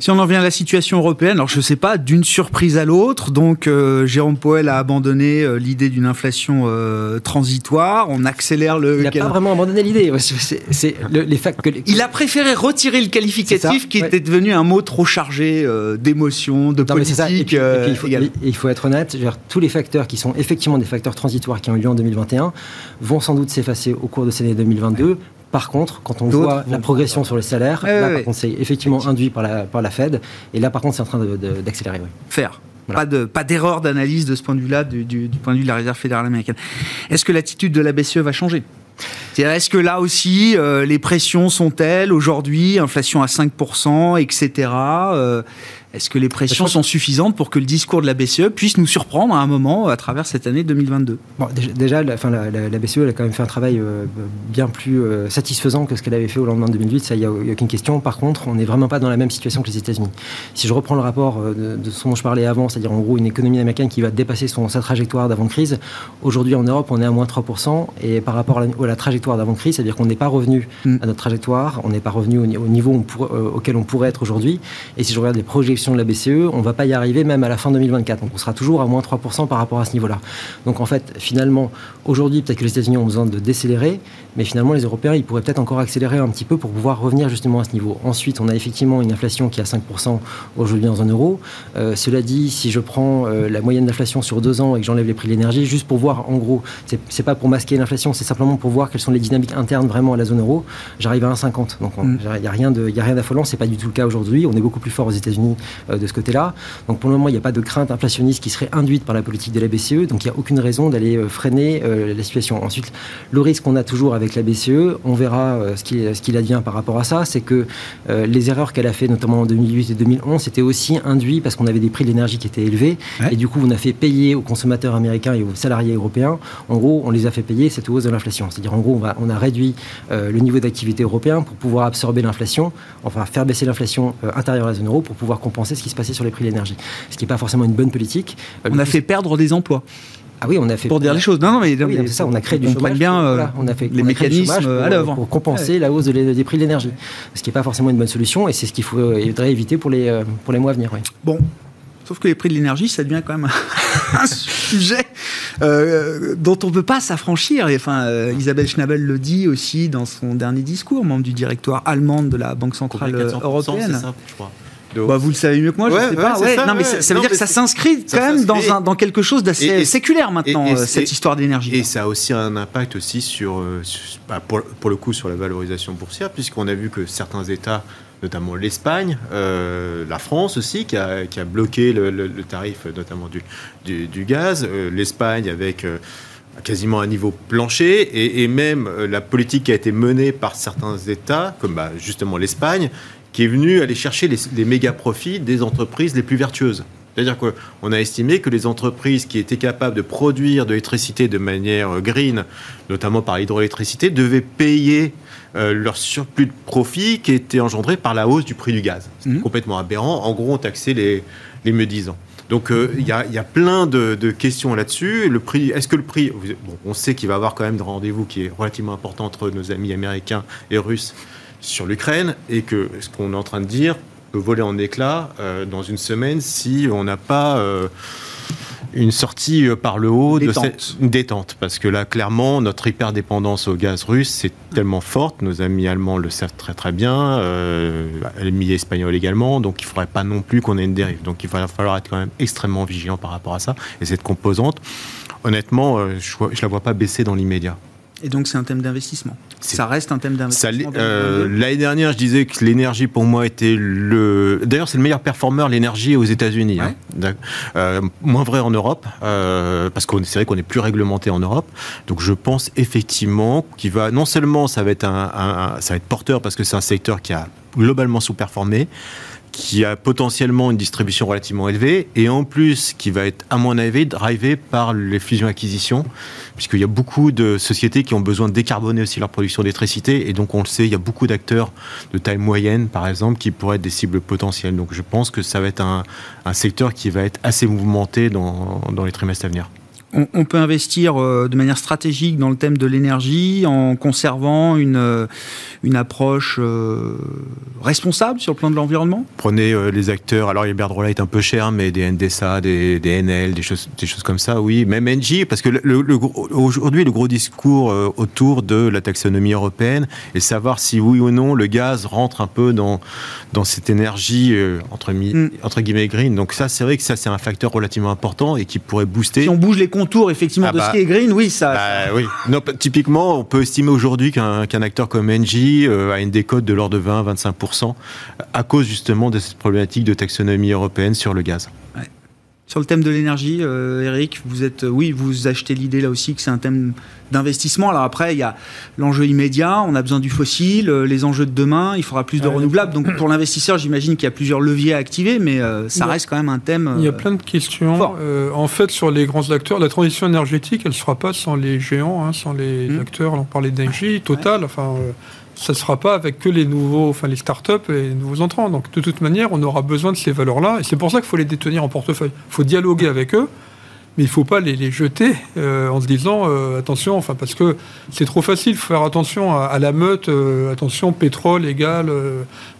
Si on en vient à la situation européenne, alors je ne sais pas, d'une surprise à l'autre, donc euh, Jérôme Powell a abandonné euh, l'idée d'une inflation euh, transitoire, on accélère le... Il n'a pas vraiment abandonné l'idée, c'est les facts que... Il a préféré retirer le qualificatif qui était devenu un mot trop chargé d'émotions, de politique. il, faut, il, faut, être honnête, tous les facteurs qui sont effectivement des facteurs transitoires qui ont eu lieu en 2021 vont sans doute s'effacer au cours de cette année 2022 par contre, quand on voit la progression sur les salaires, là, par contre, c'est effectivement induit par la, par la Fed. Et là, par contre, c'est en train d'accélérer. Faire. Pas de pas d'erreur d'analyse de ce point de vue-là, du, point de vue de la Réserve fédérale américaine. Est-ce que l'attitude de la BCE va changer? Est-ce que là aussi, euh, les pressions sont-elles? Aujourd'hui, inflation à 5%, etc. Est-ce que les pressions sont suffisantes pour que le discours de la BCE puisse nous surprendre à un moment à travers cette année 2022 bon, Déjà, la, fin, la, BCE a quand même fait un travail euh, bien plus euh, satisfaisant que ce qu'elle avait fait au lendemain de 2008, ça, il n'y a, aucune question. Par contre, on n'est vraiment pas dans la même situation que les États-Unis. Si je reprends le rapport euh, de, ce dont je parlais avant, c'est-à-dire en gros une économie américaine qui va dépasser son, sa trajectoire d'avant-crise, aujourd'hui en Europe, on est à moins 3%, et par rapport à la, trajectoire d'avant-crise, c'est-à-dire qu'on n'est pas revenu mm. à notre trajectoire, on n'est pas revenu au, niveau auquel on pourrait être aujourd'hui, et si je regarde les de la BCE, on ne va pas y arriver même à la fin 2024. Donc on sera toujours à moins 3% par rapport à ce niveau-là. Donc en fait, finalement, aujourd'hui, peut-être que les États-Unis ont besoin de décélérer, mais finalement, les Européens, ils pourraient peut-être encore accélérer un petit peu pour pouvoir revenir justement à ce niveau. Ensuite, on a effectivement une inflation qui est à 5% aujourd'hui en zone euro. Euh, cela dit, si je prends euh, la moyenne d'inflation sur deux ans et que j'enlève les prix de l'énergie, juste pour voir, en gros, c'est pas pour masquer l'inflation, c'est simplement pour voir quelles sont les dynamiques internes vraiment à la zone euro, j'arrive à 1,50. Donc il n'y a rien d'affolant, c'est pas du tout le cas aujourd'hui. On est beaucoup plus fort aux États-Unis euh, de ce côté-là. Donc pour le moment, il n'y a pas de crainte inflationniste qui serait induite par la politique de la BCE. Donc il n'y a aucune raison d'aller freiner la situation. Ensuite, le risque qu'on a toujours avec la BCE, on verra ce qu'il ce advient par rapport à ça, c'est que les erreurs qu'elle a fait, notamment en 2008 et 2011, c'était aussi induit parce qu'on avait des prix de l'énergie qui étaient élevés. Et du coup, on a fait payer aux consommateurs américains et aux salariés européens. En gros, on les a fait payer cette hausse de l'inflation. C'est-à-dire, en gros, on, va, on a réduit le niveau d'activité européen pour pouvoir absorber l'inflation, enfin faire baisser l'inflation intérieure à la zone euro pour pouvoir compenser ce qui se passer sur les prix de l'énergie. Ce qui n'est pas forcément une bonne politique. On a fait perdre des emplois. Ah oui, on a fait pour dire les choses. Non, non, mais, c'est ça. On a créé du chômage. bien. Euh, on a fait les mécanismes à l'œuvre pour compenser la hausse des prix de l'énergie. Ce qui n'est pas forcément une bonne solution, et c'est ce qu'il faudrait éviter pour les euh, pour les mois à venir. Bon, Sauf que les prix de l'énergie, ça devient quand même un sujet euh, dont on ne peut pas s'affranchir. Enfin, Isabelle Schnabel le dit aussi dans son dernier discours, membre du directoire allemand de la Banque centrale européenne. Ça, je crois. Bah, vous le savez mieux que moi, je sais pas. Ça, non, mais ça, veut dire que ça s'inscrit quand même dans, un, dans quelque chose d'assez séculaire maintenant, euh, cette histoire d'énergie. Et ça a aussi un impact aussi sur, euh, bah, pour, pour, le coup, sur la valorisation boursière, puisqu'on a vu que certains États notamment l'Espagne, euh, la France aussi, qui a, qui a bloqué le, le, tarif notamment du, du, du gaz, l'Espagne avec quasiment un niveau plancher, et, et même la politique qui a été menée par certains États, comme bah, justement l'Espagne, qui est venu aller chercher les, méga profits des entreprises les plus vertueuses. C'est-à-dire qu'on a estimé que les entreprises qui étaient capables de produire de l'électricité de manière green, notamment par l'hydroélectricité, devaient payer euh, leur surplus de profit qui était engendré par la hausse du prix du gaz. C'est mmh. complètement aberrant. En gros, on taxait les, les médisants. Donc euh, il y, a, y, a plein de, de questions là-dessus. Le prix, est-ce que le prix, bon, on sait qu'il va y avoir quand même de rendez-vous qui est relativement important entre nos amis américains et russes sur l'Ukraine et que ce qu'on est en train de dire peut voler en éclats euh, dans une semaine si on n'a pas euh, une sortie euh, par le haut de cette détente. Parce que là, clairement, notre hyperdépendance au gaz russe, c'est tellement forte. Nos amis allemands le savent très très bien, euh, amis espagnols également. Donc il ne faudrait pas non plus qu'on ait une dérive. Donc il va falloir être quand même extrêmement vigilant par rapport à ça. Et cette composante, honnêtement, je ne la vois pas baisser dans l'immédiat. Et donc c'est un thème d'investissement. Ça reste un thème d'investissement. Euh, l'année dernière, je disais que l'énergie pour moi était le. D'ailleurs, c'est le meilleur performeur l'énergie aux États-Unis. Hein. Euh, moins vrai en Europe, euh, parce que c'est vrai qu'on est plus réglementé en Europe. Donc je pense effectivement qu'il va non seulement ça va être un ça va être porteur parce que c'est un secteur qui a globalement sous-performé qui a potentiellement une distribution relativement élevée et en plus qui va être, à mon avis, drivé par les fusions-acquisitions, puisqu'il y a beaucoup de sociétés qui ont besoin de décarboner aussi leur production d'électricité et donc on le sait, il y a beaucoup d'acteurs de taille moyenne, par exemple, qui pourraient être des cibles potentielles. Donc je pense que ça va être un, secteur qui va être assez mouvementé dans les trimestres à venir on, peut investir euh, de manière stratégique dans le thème de l'énergie en conservant une, euh, une approche euh, responsable sur le plan de l'environnement? Prenez les acteurs, alors Iberdrola est un peu cher, mais des NDSA, des, des NL, des choses, des choses comme ça, oui. Même Engie, parce que le, aujourd'hui, le gros discours autour de la taxonomie européenne est savoir si oui ou non le gaz rentre un peu dans, dans cette énergie entre, mm. entre guillemets green. Donc ça, c'est vrai que ça, c'est un facteur relativement important et qui pourrait booster. Si on bouge les tour effectivement ah de ce bah. qui est green, oui, ça. Bah oui. Non, typiquement, on peut estimer aujourd'hui qu'un acteur comme Engie euh, a une décote de l'ordre de 20-25% à cause justement de cette problématique de taxonomie européenne sur le gaz. Sur le thème de l'énergie, euh, Eric, vous êtes, oui, vous achetez l'idée là aussi que c'est un thème d'investissement. Alors après, il y a l'enjeu immédiat, on a besoin du fossile, euh, les enjeux de demain, il faudra plus de renouvelables. Donc pour l'investisseur, j'imagine qu'il y a plusieurs leviers à activer, mais euh, ça reste quand même un thème. il y a plein de questions. en fait, sur les grands acteurs, la transition énergétique, elle ne se fera pas sans les géants, hein, sans les mmh. acteurs. On parlait d'énergie, Total, enfin ça ne sera pas avec que les nouveaux, enfin les startups et les nouveaux entrants. Donc de toute manière, on aura besoin de ces valeurs-là. Et c'est pour ça qu'il faut les détenir en portefeuille. Il faut dialoguer avec eux, mais il ne faut pas les, jeter euh, en se disant euh, attention, enfin parce que c'est trop facile. Il faut faire attention à, la meute. Euh, attention, pétrole égale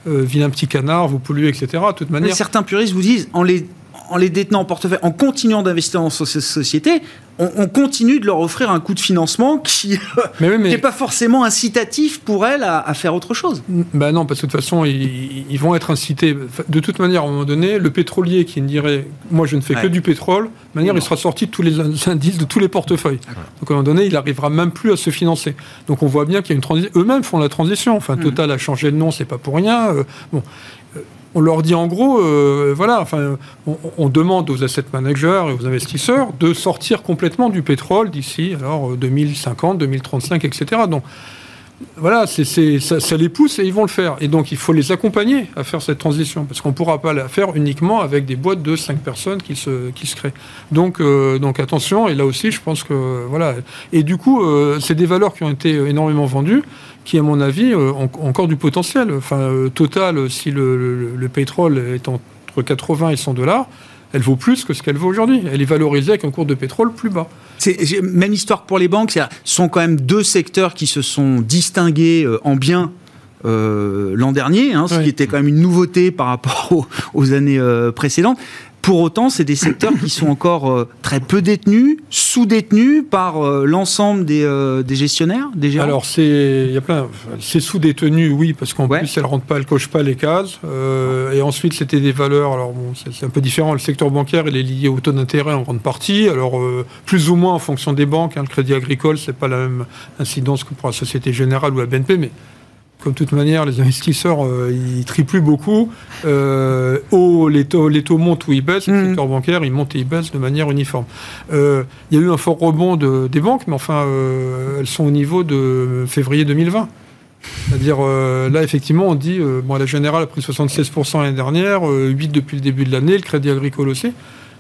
vilain petit canard, vous polluez, etc. De toute manière. certains puristes vous disent en les en les détenant en portefeuille, en continuant d'investir dans cette société, on, continue de leur offrir un coût de financement qui n'est pas forcément incitatif pour elles à, faire autre chose. Ben non, parce que de toute façon, ils, vont être incités. De toute manière, à un moment donné, le pétrolier qui dirait moi je ne fais que du pétrole, de manière, il sera sorti de tous les indices de tous les portefeuilles. Donc à un moment donné, il n'arrivera même plus à se financer. Donc on voit bien qu'il y a une transition. Eux-mêmes font la transition. Enfin, mm. Total a changé de nom, c'est pas pour rien. Euh, bon, on leur dit en gros, euh, voilà, enfin, on, demande aux asset managers et aux investisseurs de sortir complètement du pétrole d'ici alors 2050, 2035, etc. Donc voilà, ça, les pousse et ils vont le faire. Et donc il faut les accompagner à faire cette transition parce qu'on ne pourra pas la faire uniquement avec des boîtes de 5 personnes qui se, créent. Donc, euh, donc attention, et là aussi je pense que voilà. Et du coup, euh, c'est des valeurs qui ont été énormément vendues qui, à mon avis, euh, ont encore du potentiel. Enfin, Total, si le, pétrole est entre 80 et 100 dollars, elle vaut plus que ce qu'elle vaut aujourd'hui. Elle est valorisée avec un cours de pétrole plus bas. C'est même histoire pour les banques. Ce sont quand même deux secteurs qui se sont distingués euh, en bien l'an dernier, hein, ce qui était quand même une nouveauté par rapport aux, années précédentes. Pour autant, c'est des secteurs qui sont encore euh, très peu détenus, sous-détenus par euh, l'ensemble des, euh, des, gestionnaires, des gérants. Alors, c'est il y a plein. C'est sous-détenu, oui, parce qu'en plus, elle rentre pas, elle coche pas les cases. et ensuite, c'était des valeurs. Alors, bon, c'est un peu différent. Le secteur bancaire, il est lié au taux d'intérêt en grande partie. Alors, plus ou moins en fonction des banques. Hein. le Crédit Agricole, c'est pas la même incidence que pour la Société Générale ou la BNP, mais comme toute manière, les investisseurs, euh, ils trient plus beaucoup. Euh, les, taux, les taux montent ou ils baissent. Le mmh. secteur bancaire, il monte et il baisse de manière uniforme. Euh, il y a eu un fort rebond des banques, mais enfin, elles sont au niveau de février 2020. C'est-à-dire, là, effectivement, on dit, bon, la Générale a pris 76% l'année dernière, 8% depuis le début de l'année, le Crédit Agricole aussi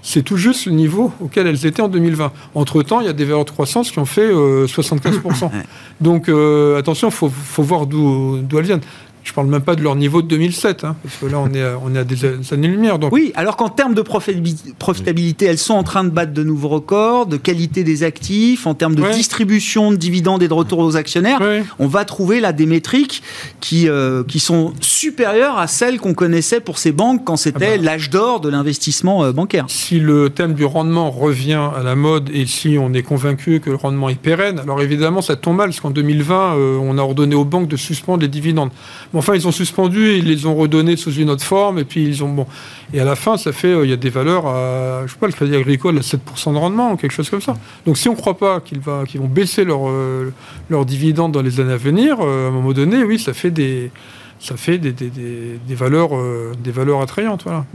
c'est tout juste le niveau auquel elles étaient en 2020. Entre-temps, il y a des valeurs de croissance qui ont fait 75%. Euh, Donc attention, attention, il faut, voir d'où elles viennent. Je ne parle même pas de leur niveau de 2007, hein, parce que là, on est à, on est à des années-lumière. Donc... Oui, alors qu'en termes de profitabilité, elles sont en train de battre de nouveaux records, de qualité des actifs, en termes de distribution de dividendes et de retour aux actionnaires, on va trouver là des métriques qui, euh, qui sont supérieures à celles qu'on connaissait pour ces banques quand c'était ah bah. l'âge d'or de l'investissement euh, bancaire. Si le thème du rendement revient à la mode et si on est convaincu que le rendement est pérenne, alors évidemment, ça tombe mal, parce qu'en 2020, euh, on a ordonné aux banques de suspendre les dividendes enfin, ils ont suspendu, ils les ont redonnés sous une autre forme, et puis ils ont bon. Et à la fin, ça fait, euh, il y a des valeurs à, je sais pas, le Crédit Agricole à 7% de rendement, ou quelque chose comme ça. Donc, si on ne croit pas qu'ils vont baisser leurs euh, leur dividendes dans les années à venir, euh, à un moment donné, oui, ça fait des, ça fait des, valeurs, des valeurs attrayantes, voilà.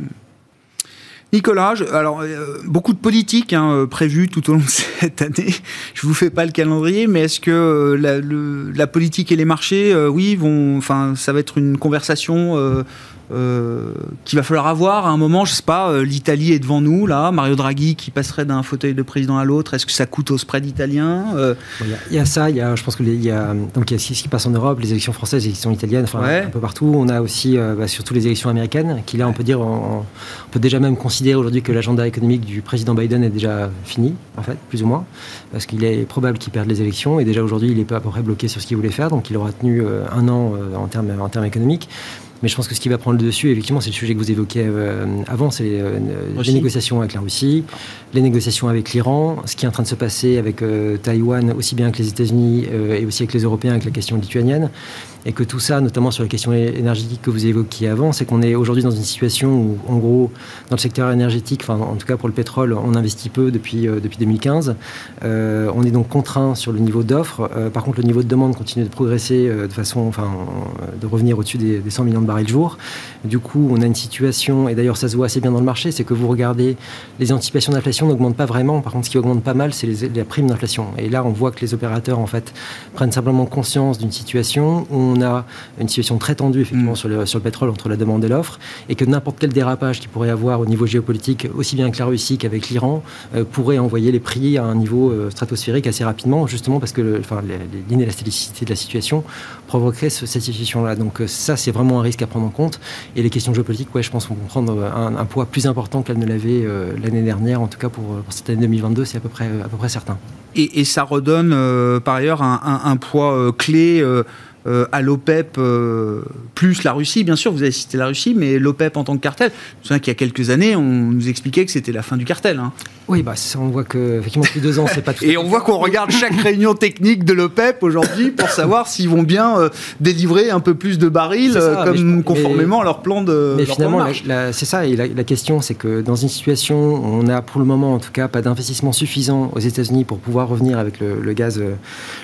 Nicolas, alors euh, beaucoup de politique hein, euh, prévues tout au long de cette année. Je vous fais pas le calendrier, mais est-ce que euh, la, politique et les marchés, oui, vont, enfin, ça va être une conversation euh, qu'il va falloir avoir à un moment, je sais pas, euh, l'Italie est devant nous, là, Mario Draghi qui passerait d'un fauteuil de président à l'autre, est-ce que ça coûte au spread italien euh? Il y, a ça, il y a, je pense que il y a, donc il y a ce qui passe en Europe, les élections françaises, les élections italiennes, enfin un peu partout. On a aussi bah, surtout les élections américaines, qui là on peut dire, on, peut déjà même considérer aujourd'hui que l'agenda économique du président Biden est déjà fini, en fait, plus ou moins, parce qu'il est probable qu'il perde les élections et déjà aujourd'hui il est à peu près bloqué sur ce qu'il voulait faire, donc il aura tenu un an en termes en termes économiques. Mais je pense que ce qui va prendre le dessus, effectivement, c'est le sujet que vous évoquiez euh, avant, c'est euh, les négociations avec la Russie, les négociations avec l'Iran, ce qui est en train de se passer avec euh, Taïwan, aussi bien que les États-Unis et aussi avec les Européens, avec la question lituanienne. Et que tout ça, notamment sur les questions énergétiques que vous évoquiez avant, c'est qu'on est aujourd'hui dans une situation où, en gros, dans le secteur énergétique, enfin, en tout cas pour le pétrole, on investit peu depuis, depuis 2015. on est donc contraint sur le niveau d'offres. par contre, le niveau de demande continue de progresser de façon, enfin, de revenir au-dessus des, des 100 millions de barils jour. Du coup, on a une situation, et d'ailleurs ça se voit assez bien dans le marché, c'est que vous regardez, les anticipations d'inflation n'augmentent pas vraiment. Par contre, ce qui augmente pas mal, c'est les, primes d'inflation. Et là, on voit que les opérateurs, en fait, prennent simplement conscience d'une situation où a une situation très tendue, effectivement, mm. sur, le, sur le pétrole entre la demande et l'offre, et que n'importe quel dérapage qui pourrait avoir au niveau géopolitique, aussi bien avec la Russie qu'avec l'Iran, euh, pourrait envoyer les prix à un niveau euh, stratosphérique assez rapidement, justement parce que l'inélasticité de la situation provoquerait cette situation-là. Donc euh, ça, c'est vraiment un risque à prendre en compte. Et les questions géopolitiques, ouais, je pense, vont prendre un, poids plus important qu'elles ne l'avaient euh, l'année dernière. En tout cas, pour, cette année 2022, c'est à peu près, à peu près certain. Et, ça redonne par ailleurs un, poids clé euh, à l'OPEP, euh, plus la Russie, bien sûr, vous avez cité la Russie, mais l'OPEP en tant que cartel. Je me souviens qu'il y a quelques années, on nous expliquait que c'était la fin du cartel. Hein. Oui, bah, on voit que, effectivement, depuis deux ans, c'est pas tout Et on voit qu'on regarde chaque réunion technique de l'OPEP aujourd'hui pour savoir s'ils vont bien euh, délivrer un peu plus de barils, comme conformément à leur plan de. Mais finalement, c'est ça. Et la, question, c'est que dans une situation où on a pour le moment, en tout cas, pas d'investissement suffisant aux États-Unis pour pouvoir revenir avec le, gaz,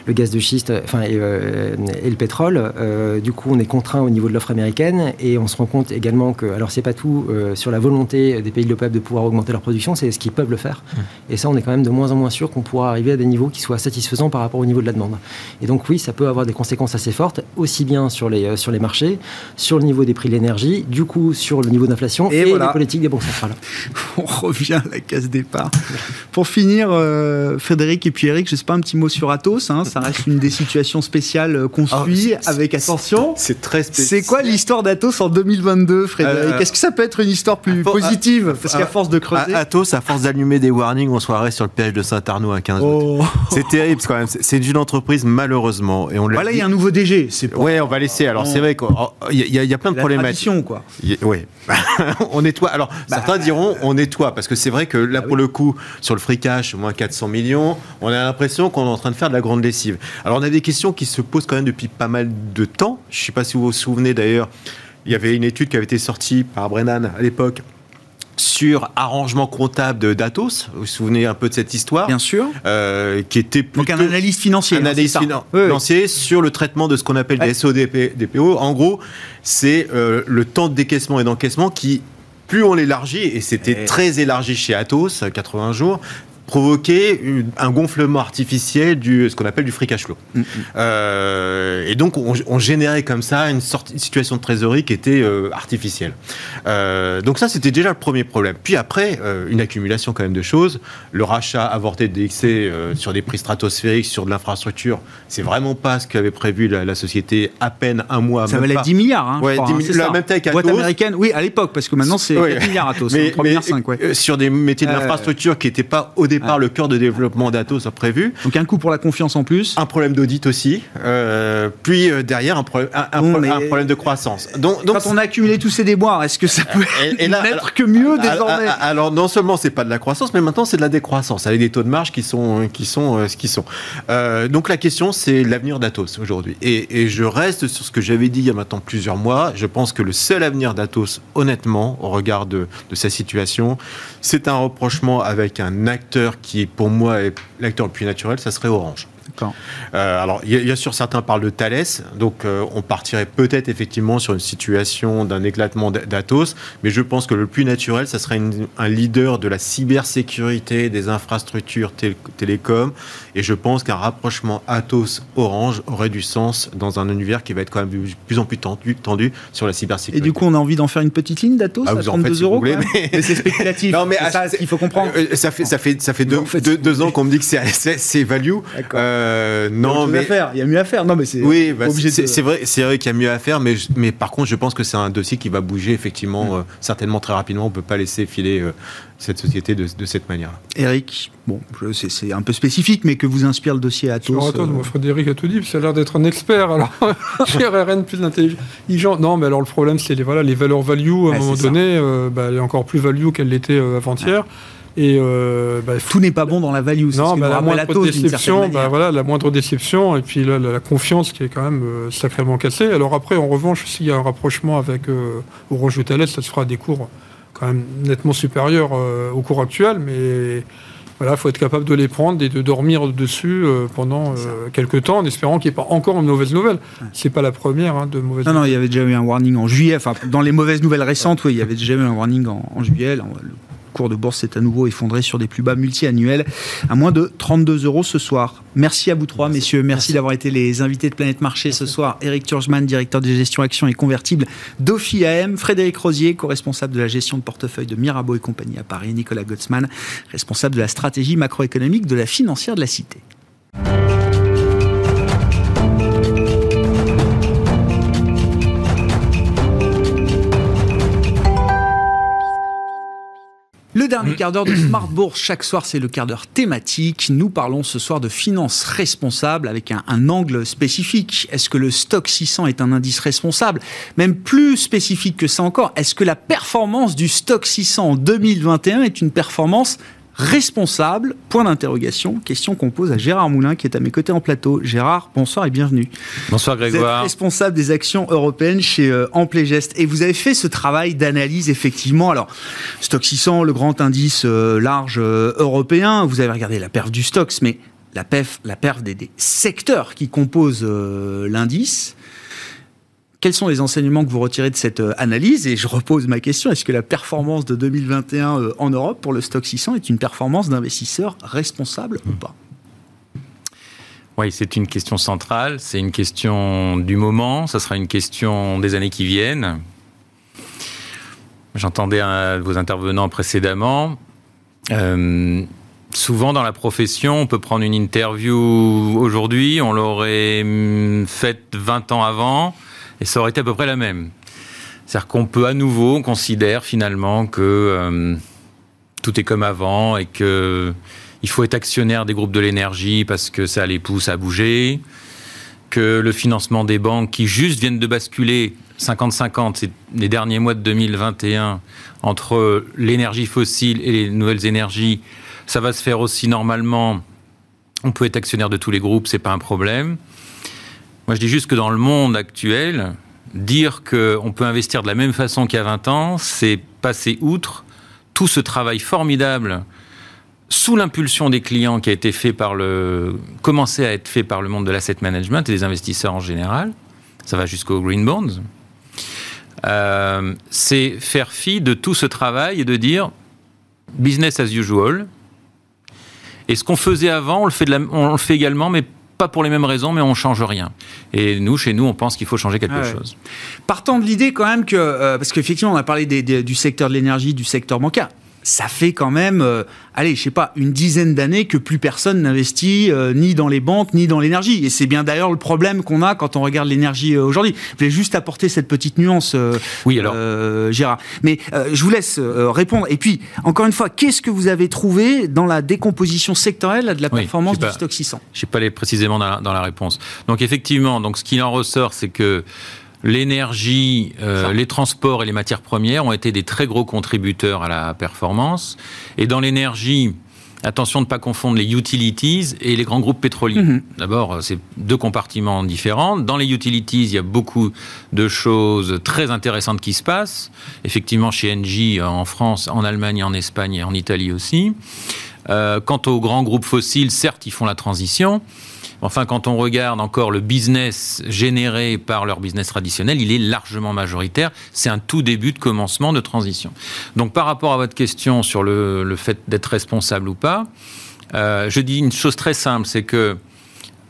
le gaz de schiste, enfin, et, et le pétrole, euh, du coup, on est contraint au niveau de l'offre américaine et on se rend compte également que, alors c'est pas tout euh, sur la volonté des pays de l'OPEP de pouvoir augmenter leur production, c'est ce qu'ils peuvent le faire. Mmh. Et ça, on est quand même de moins en moins sûr qu'on pourra arriver à des niveaux qui soient satisfaisants par rapport au niveau de la demande. Et donc oui, ça peut avoir des conséquences assez fortes, aussi bien sur les, euh, sur les marchés, sur le niveau des prix de l'énergie, du coup sur le niveau d'inflation et, les politiques des banques centrales. on revient à la case départ. Pour finir, Frédéric et puis Eric, je sais pas un petit mot sur Atos. Hein, ça reste une des situations spéciales qu'on ah, avec attention. C'est très spécial. C'est quoi l'histoire d'Atos en 2022, Frédéric euh, Est-ce que ça peut être une histoire plus positive Parce qu'à force de creuser. Atos, à force d'allumer des warnings en soirée sur le péage de Saint-Arnaud à 15 oh. C'est terrible quand même. C'est une entreprise, malheureusement. Et on voilà, il y a un nouveau DG. Ouais, on va laisser. Alors, c'est vrai qu'il y, a plein de problématiques. quoi. Oui. on nettoie. Alors, bah. certains diront on nettoie, parce que c'est vrai que là, bah pour le coup, sur le free cash, moins 400 millions, on a l'impression qu'on est en train de faire de la grande lessive. Alors, on a des questions qui se posent quand même depuis pas mal de temps. Je ne sais pas si vous vous souvenez d'ailleurs, il y avait une étude qui avait été sortie par Brennan à l'époque sur arrangement comptable d'Atos. Vous vous souvenez un peu de cette histoire? Bien sûr. Euh, qui était plutôt Donc un analyste financier. Un financier sur le traitement de ce qu'on appelle des SODP, DPO. En gros, c'est euh, le temps de décaissement et d'encaissement qui plus on l'élargit, et c'était très élargi chez Atos, 80 jours, provoquer un gonflement artificiel du ce qu'on appelle du free cash flow. Mm, mm. Euh, et donc on, générait comme ça une, sorte, situation de trésorerie qui était euh, artificielle. Euh, donc ça c'était déjà le premier problème. Puis après une accumulation quand même de choses. Le rachat avorté de DXC sur des prix stratosphériques sur de l'infrastructure, c'est vraiment pas ce qu'avait prévu la, société à peine un mois. Ça valait 10 milliards. Hein, ouais, 10 hein, la même taille qu'Atos. Boîte américaine, oui à l'époque parce que maintenant c'est 4 milliards Atos. Mais, 3 milliards 5, ouais. sur des métiers de l'infrastructure qui n'étaient pas au départ par le cœur de développement d'Atos a prévu. Donc un coût pour la confiance en plus. Un problème d'audit aussi. Euh, puis euh, derrière, un, problème, un, problème de croissance. Donc, donc, Quand on a accumulé tous ces déboires, est-ce que ça peut et, être que mieux désormais alors, non seulement c'est pas de la croissance, mais maintenant c'est de la décroissance, avec des taux de marge qui sont, qui sont euh, ce qu'ils sont. donc la question, c'est l'avenir d'Atos aujourd'hui. Et, je reste sur ce que j'avais dit il y a maintenant plusieurs mois. Je pense que le seul avenir d'Atos, honnêtement, au regard de, de sa situation, c'est un reprochement avec un acteur qui, pour moi, est l'acteur le plus naturel, ça serait Orange. Euh, alors, il y, a sûr certains parlent de Thales, donc euh, on partirait peut-être effectivement sur une situation d'un éclatement d'Atos, mais je pense que le plus naturel, ça serait un leader de la cybersécurité des infrastructures télécom, et je pense qu'un rapprochement Atos-Orange aurait du sens dans un univers qui va être quand même de plus en plus tendu, tendu sur la cybersécurité. Et du coup, on a envie d'en faire une petite ligne d'Atos ah, à 32 euros mais... c'est spéculatif. non, mais ça qu'il faut comprendre. Euh, ça fait, ça fait, ça fait deux, ans qu'on me dit que c'est value. Euh, non, il y a mais il y a mieux à faire. Non, mais c'est oui, bah, c'est vrai, c'est vrai qu'il y a mieux à faire, mais mais par contre, je pense que c'est un dossier qui va bouger effectivement, mm. euh, certainement très rapidement. On peut pas laisser filer euh, cette société de, de cette manière. Eric, bon, c'est un peu spécifique, mais que vous inspire le dossier Atos Attends, moi, Frédéric a tout dit, ça a l'air d'être un expert. Alors, RRN plus intelligent. Non, mais alors le problème, c'est les voilà les valeurs value à un moment donné, bah, elle est encore plus value qu'elle l'était avant-hier. Et euh, bah, tout n'est pas bon dans la value. Non, bah, la moindre déception, bah, voilà, la moindre déception et puis la, confiance qui est quand même euh, sacrément cassée. Alors après, en revanche, s'il y a un rapprochement avec euh, Orange ou Thales, ça se fera des cours quand même nettement supérieurs au cours actuel, mais voilà, faut être capable de les prendre et de dormir dessus pendant quelques temps, en espérant qu'il n'y ait pas encore une mauvaise nouvelle. C'est pas la première hein, de mauvaise. Non, non, il y avait déjà eu un warning en juillet. Enfin, dans les mauvaises nouvelles récentes, oui, il y avait déjà eu un warning en, en juillet cours de bourse s'est à nouveau effondré sur des plus bas multi-annuels à moins de 32 euros ce soir. Merci à vous trois, messieurs. Merci, d'avoir été les invités de Planète Marché ce soir. Eric Turgeman, directeur de gestion actions et convertibles d'Ophi AM. Frédéric Rosier, co-responsable de la gestion de portefeuille de Mirabeau et compagnie à Paris. Nicolas Gottsman, responsable de la stratégie macroéconomique de la financière de la Cité. Dernier quart d'heure de Smart Bourse, chaque soir, c'est le quart d'heure thématique. Nous parlons ce soir de finances responsables avec un, un angle spécifique. Est-ce que le stock 600 est un indice responsable? Même plus spécifique que ça encore, est-ce que la performance du stock 600 en 2021 est une performance responsable Point d'interrogation. Question qu'on pose à Gérard Moulin qui est à mes côtés en plateau. Gérard, bonsoir et bienvenue. Bonsoir Grégoire. Vous êtes responsable des actions européennes chez euh, Amplegest et vous avez fait ce travail d'analyse effectivement. Alors, Stock 600, le grand indice euh, large euh, européen, vous avez regardé la perf du Stox, mais la perf, la perf des, secteurs qui composent l'indice. Quels sont les enseignements que vous retirez de cette euh, analyse? Et je repose ma question, est-ce que la performance de 2021 euh, en Europe pour le stock 600 est une performance d'investisseurs responsable ou pas? Oui, c'est une question centrale, c'est une question du moment, ça sera une question des années qui viennent. J'entendais un de vos intervenants précédemment. Euh, souvent dans la profession, on peut prendre une interview aujourd'hui, on l'aurait hum, faite 20 ans avant, et ça aurait été à peu près la même. C'est-à-dire qu'on peut à nouveau, on considère finalement que euh, tout est comme avant et que il faut être actionnaire des groupes de l'énergie parce que ça les pousse à bouger, que le financement des banques qui juste viennent de basculer 50-50 les derniers mois de 2021 entre l'énergie fossile et les nouvelles énergies, ça va se faire aussi normalement. On peut être actionnaire de tous les groupes, c'est pas un problème. Moi, je dis juste que dans le monde actuel, dire qu'on peut investir de la même façon qu'il y a 20 ans, c'est passer outre tout ce travail formidable sous l'impulsion des clients qui a été fait par le, commencé à être fait par le monde de l'asset management et des investisseurs en général. Ça va jusqu'aux green bonds. Euh, c'est faire fi de tout ce travail et de dire business as usual. Et ce qu'on faisait avant, on le fait, on le fait également, mais pas pour les mêmes raisons, mais on change rien. Et nous, chez nous, on pense qu'il faut changer quelque ah chose. Partant de l'idée quand même que, euh, parce qu'effectivement, on a parlé du secteur de l'énergie, du secteur bancaire ça fait quand même, euh, allez, je sais pas, une dizaine d'années que plus personne n'investit euh, ni dans les banques ni dans l'énergie. Et c'est bien d'ailleurs le problème qu'on a quand on regarde l'énergie euh, aujourd'hui. Je voulais juste apporter cette petite nuance, oui, alors. Gérard. Mais je vous laisse répondre. Et puis, encore une fois, qu'est-ce que vous avez trouvé dans la décomposition sectorielle de la performance du stock 600 Je ne sais pas aller précisément dans la, dans la réponse. Donc effectivement, donc ce qui en ressort, c'est que L'énergie, euh, les transports et les matières premières ont été des très gros contributeurs à la performance. Et dans l'énergie, attention de ne pas confondre les utilities et les grands groupes pétroliers. Mhm. D'abord, c'est deux compartiments différents. Dans les utilities, il y a beaucoup de choses très intéressantes qui se passent. Effectivement, chez Engie, en France, en Allemagne, en Espagne et en Italie aussi. Euh, quant aux grands groupes fossiles, certes, ils font la transition. Enfin, quand on regarde encore le business généré par leur business traditionnel, il est largement majoritaire. C'est un tout début de commencement de transition. Donc, par rapport à votre question sur le, fait d'être responsable ou pas, euh, je dis une chose très simple, c'est que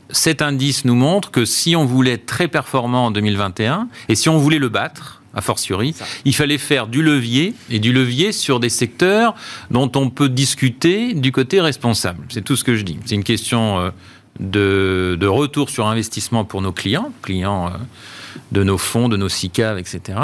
cet indice nous montre que si on voulait être très performant en 2021 et si on voulait le battre, a fortiori, il fallait faire du levier et du levier sur des secteurs dont on peut discuter du côté responsable. C'est tout ce que je dis. C'est une question de, retour sur investissement pour nos clients, clients euh, de nos fonds, de nos SICAV, etc.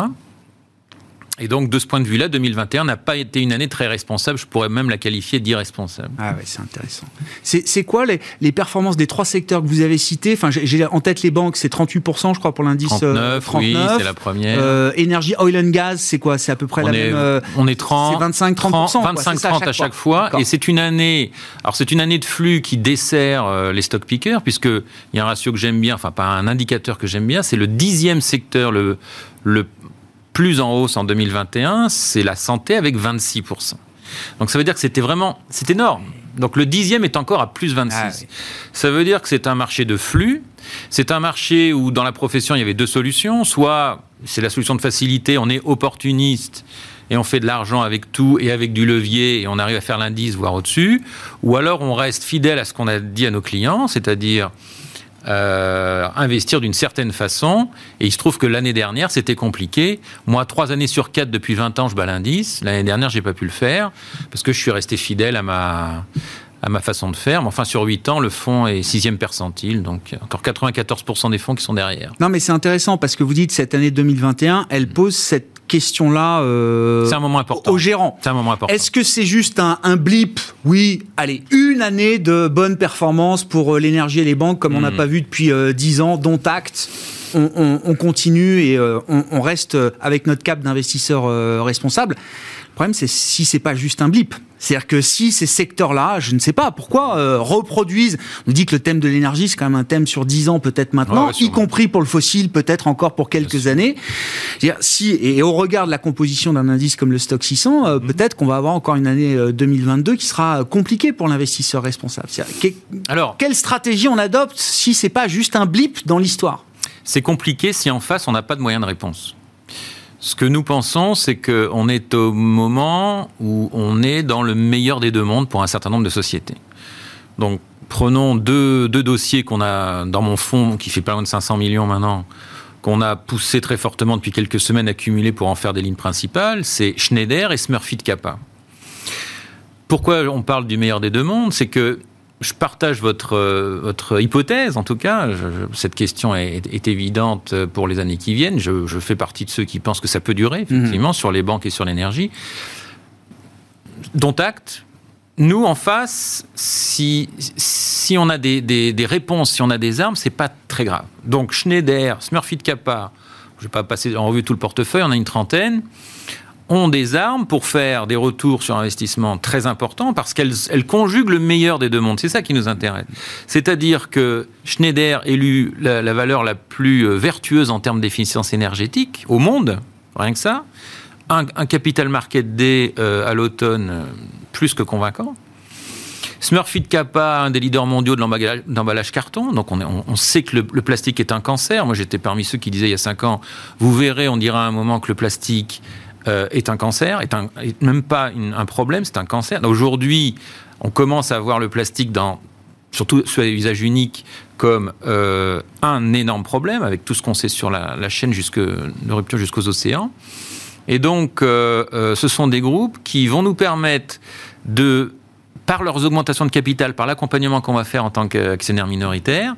Et donc, de ce point de vue-là, 2021 n'a pas été une année très responsable. Je pourrais même la qualifier d'irresponsable. Ah ouais, c'est intéressant. C'est quoi les, les, performances des trois secteurs que vous avez cités? Enfin, j'ai en tête les banques, c'est 38%, je crois, pour l'indice 39, 39. Oui, c'est la première. Euh, énergie, oil and gas, c'est quoi? C'est à peu près on la est, même. Euh, on est 30, c'est 25, 30%. 25, 30 à chaque fois. Et c'est une année. Alors, c'est une année de flux qui dessert euh, les stock pickers, puisqu'il y a un ratio que j'aime bien, enfin, pas un indicateur que j'aime bien, c'est le dixième secteur, le, le plus en hausse en 2021, c'est la santé avec 26%. Donc ça veut dire que c'était vraiment, c'est énorme. Donc le dixième est encore à plus 26. Ah ça veut dire que c'est un marché de flux. C'est un marché où dans la profession il y avait deux solutions. Soit c'est la solution de facilité, on est opportuniste et on fait de l'argent avec tout et avec du levier et on arrive à faire l'indice voire au-dessus. Ou alors on reste fidèle à ce qu'on a dit à nos clients, c'est-à-dire euh, investir d'une certaine façon. Et il se trouve que l'année dernière, c'était compliqué. Moi, trois années sur quatre depuis 20 ans, je bats l'indice. L'année dernière, j'ai pas pu le faire parce que je suis resté fidèle à ma à ma façon de faire. Mais enfin, sur 8 ans, le fonds est sixième percentile, donc encore 94% des fonds qui sont derrière. Non, mais c'est intéressant parce que vous dites cette année 2021, elle pose cette question-là euh, c'est un moment important. au gérant. C'est un moment important. Est-ce que c'est juste un, un, blip Oui, allez, une année de bonne performance pour euh, l'énergie et les banques comme on n'a hmm. pas vu depuis euh, 10 ans, dont acte. On, on, on continue et euh, on, on, reste avec notre cap d'investisseur euh, responsable. Le problème, c'est si c'est pas juste un blip. C'est-à-dire que si ces secteurs-là, je ne sais pas pourquoi, euh, reproduisent, on dit que le thème de l'énergie, c'est quand même un thème sur 10 ans, peut-être maintenant, y compris pour le fossile, peut-être encore pour quelques années. Si, et au regard de la composition d'un indice comme le stock 600, euh, mhm. peut-être qu'on va avoir encore une année 2022 euh, qui sera compliquée pour l'investisseur responsable. Alors, quelle stratégie on adopte si c'est pas juste un blip dans l'histoire? C'est compliqué si en face on n'a pas de moyen de réponse. Ce que nous pensons, c'est qu'on est au moment où on est dans le meilleur des deux mondes pour un certain nombre de sociétés. Donc, prenons deux, dossiers qu'on a dans mon fonds, qui fait pas loin de 500 millions maintenant, qu'on a poussé très fortement depuis quelques semaines, accumulé pour en faire des lignes principales, c'est Schneider et Smurfit Kappa. Pourquoi on parle du meilleur des deux mondes? C'est que je partage votre, euh, votre hypothèse, en tout cas. cette question est, évidente pour les années qui viennent. Je, fais partie de ceux qui pensent que ça peut durer, effectivement, mhm. sur les banques et sur l'énergie. Dont acte. Nous, en face, si, si on a des, des, réponses, si on a des armes, c'est pas très grave. Donc, Schneider, Smurfit Kappa, je ne vais pas passer en revue tout le portefeuille, on a une trentaine ont des armes pour faire des retours sur investissement très importants parce qu'elles conjuguent le meilleur des deux mondes. C'est ça qui nous intéresse. C'est-à-dire que Schneider élu la, valeur la plus euh, vertueuse en termes d'efficience énergétique au monde, rien que ça. Un, capital market day euh, à l'automne euh, plus que convaincant. Smurfit Kappa, un des leaders mondiaux de l'emballage carton. Donc on, on, sait que le, le, plastique est un cancer. Moi j'étais parmi ceux qui disaient il y a 5 ans, vous verrez, on dira à un moment que le plastique euh, est un cancer, est, même pas un problème, c'est un cancer. Aujourd'hui, on commence à voir le plastique dans surtout sur les usages uniques, comme euh, un énorme problème, avec tout ce qu'on sait sur la, chaîne jusque, de rupture jusqu'aux océans. Et donc, euh, ce sont des groupes qui vont nous permettre de, par leurs augmentations de capital, par l'accompagnement qu'on va faire en tant qu'actionnaire minoritaire,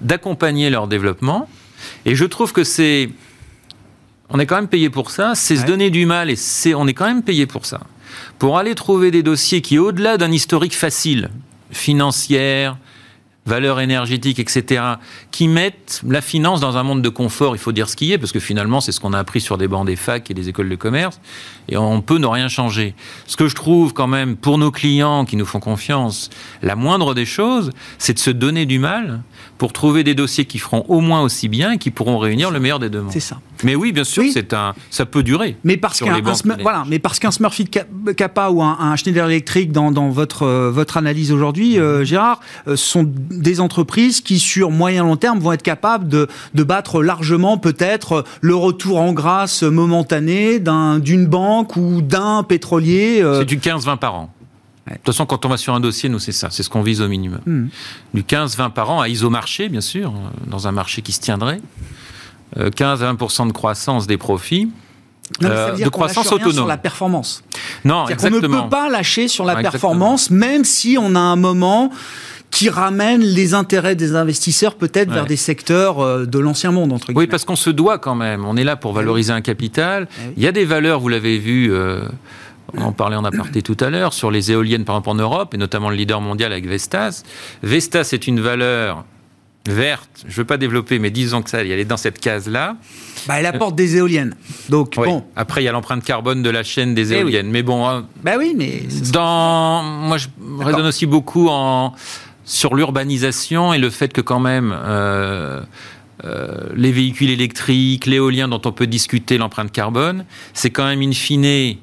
d'accompagner leur développement. Et je trouve que c'est on est quand même payé pour ça, c'est se donner du mal et c'est, on est quand même payé pour ça. Pour aller trouver des dossiers qui, au-delà d'un historique facile, financière, valeur énergétique, etc., qui mettent la finance dans un monde de confort, il faut dire ce qui est, parce que finalement, c'est ce qu'on a appris sur des bancs des facs et des écoles de commerce, et on peut ne rien changer. Ce que je trouve quand même, pour nos clients qui nous font confiance, la moindre des choses, c'est de se donner du mal pour trouver des dossiers qui feront au moins aussi bien et qui pourront réunir le meilleur des deux mondes. C'est ça. Mais oui, bien sûr, c'est un, ça peut durer. Mais parce qu'un voilà, mais parce qu'un Smurfit Kappa ou un, Schneider Electric dans, dans votre euh, votre analyse aujourd'hui, euh, Gérard, euh, sont des entreprises qui sur moyen long terme vont être capables de, de battre largement peut-être le retour en grâce momentané d'un d'une banque ou d'un pétrolier. C'est du 15-20 par an. De toute façon, quand on va sur un dossier, nous, c'est ça. C'est ce qu'on vise au minimum. Hmm. Du 15-20 par an à isomarché, bien sûr, dans un marché qui se tiendrait. 15 euh, à 20 de croissance des profits. Euh, de croissance autonome. sur la performance. Non, exactement. On ne peut pas lâcher sur la performance, même si on a un moment qui ramène les intérêts des investisseurs peut-être vers des secteurs euh, de l'ancien monde, entre guillemets. Oui, parce qu'on se doit quand même. On est là pour Eh valoriser un capital. Il y a des valeurs, vous l'avez vu. Euh, on en parlait en aparté tout à l'heure, sur les éoliennes, par exemple en Europe, et notamment le leader mondial avec Vestas. Vestas est une valeur verte, je ne veux pas développer, mais disons que ça, elle est dans cette case-là. Bah, elle apporte des éoliennes. Donc, Oui. bon. Après, il y a l'empreinte carbone de la chaîne des Eh oui. éoliennes. Mais bon, hein, Bah oui, mais. dans, moi, je raisonne aussi beaucoup en, sur l'urbanisation et le fait que quand même euh, euh, les véhicules électriques, l'éolien dont on peut discuter l'empreinte carbone, c'est quand même in fine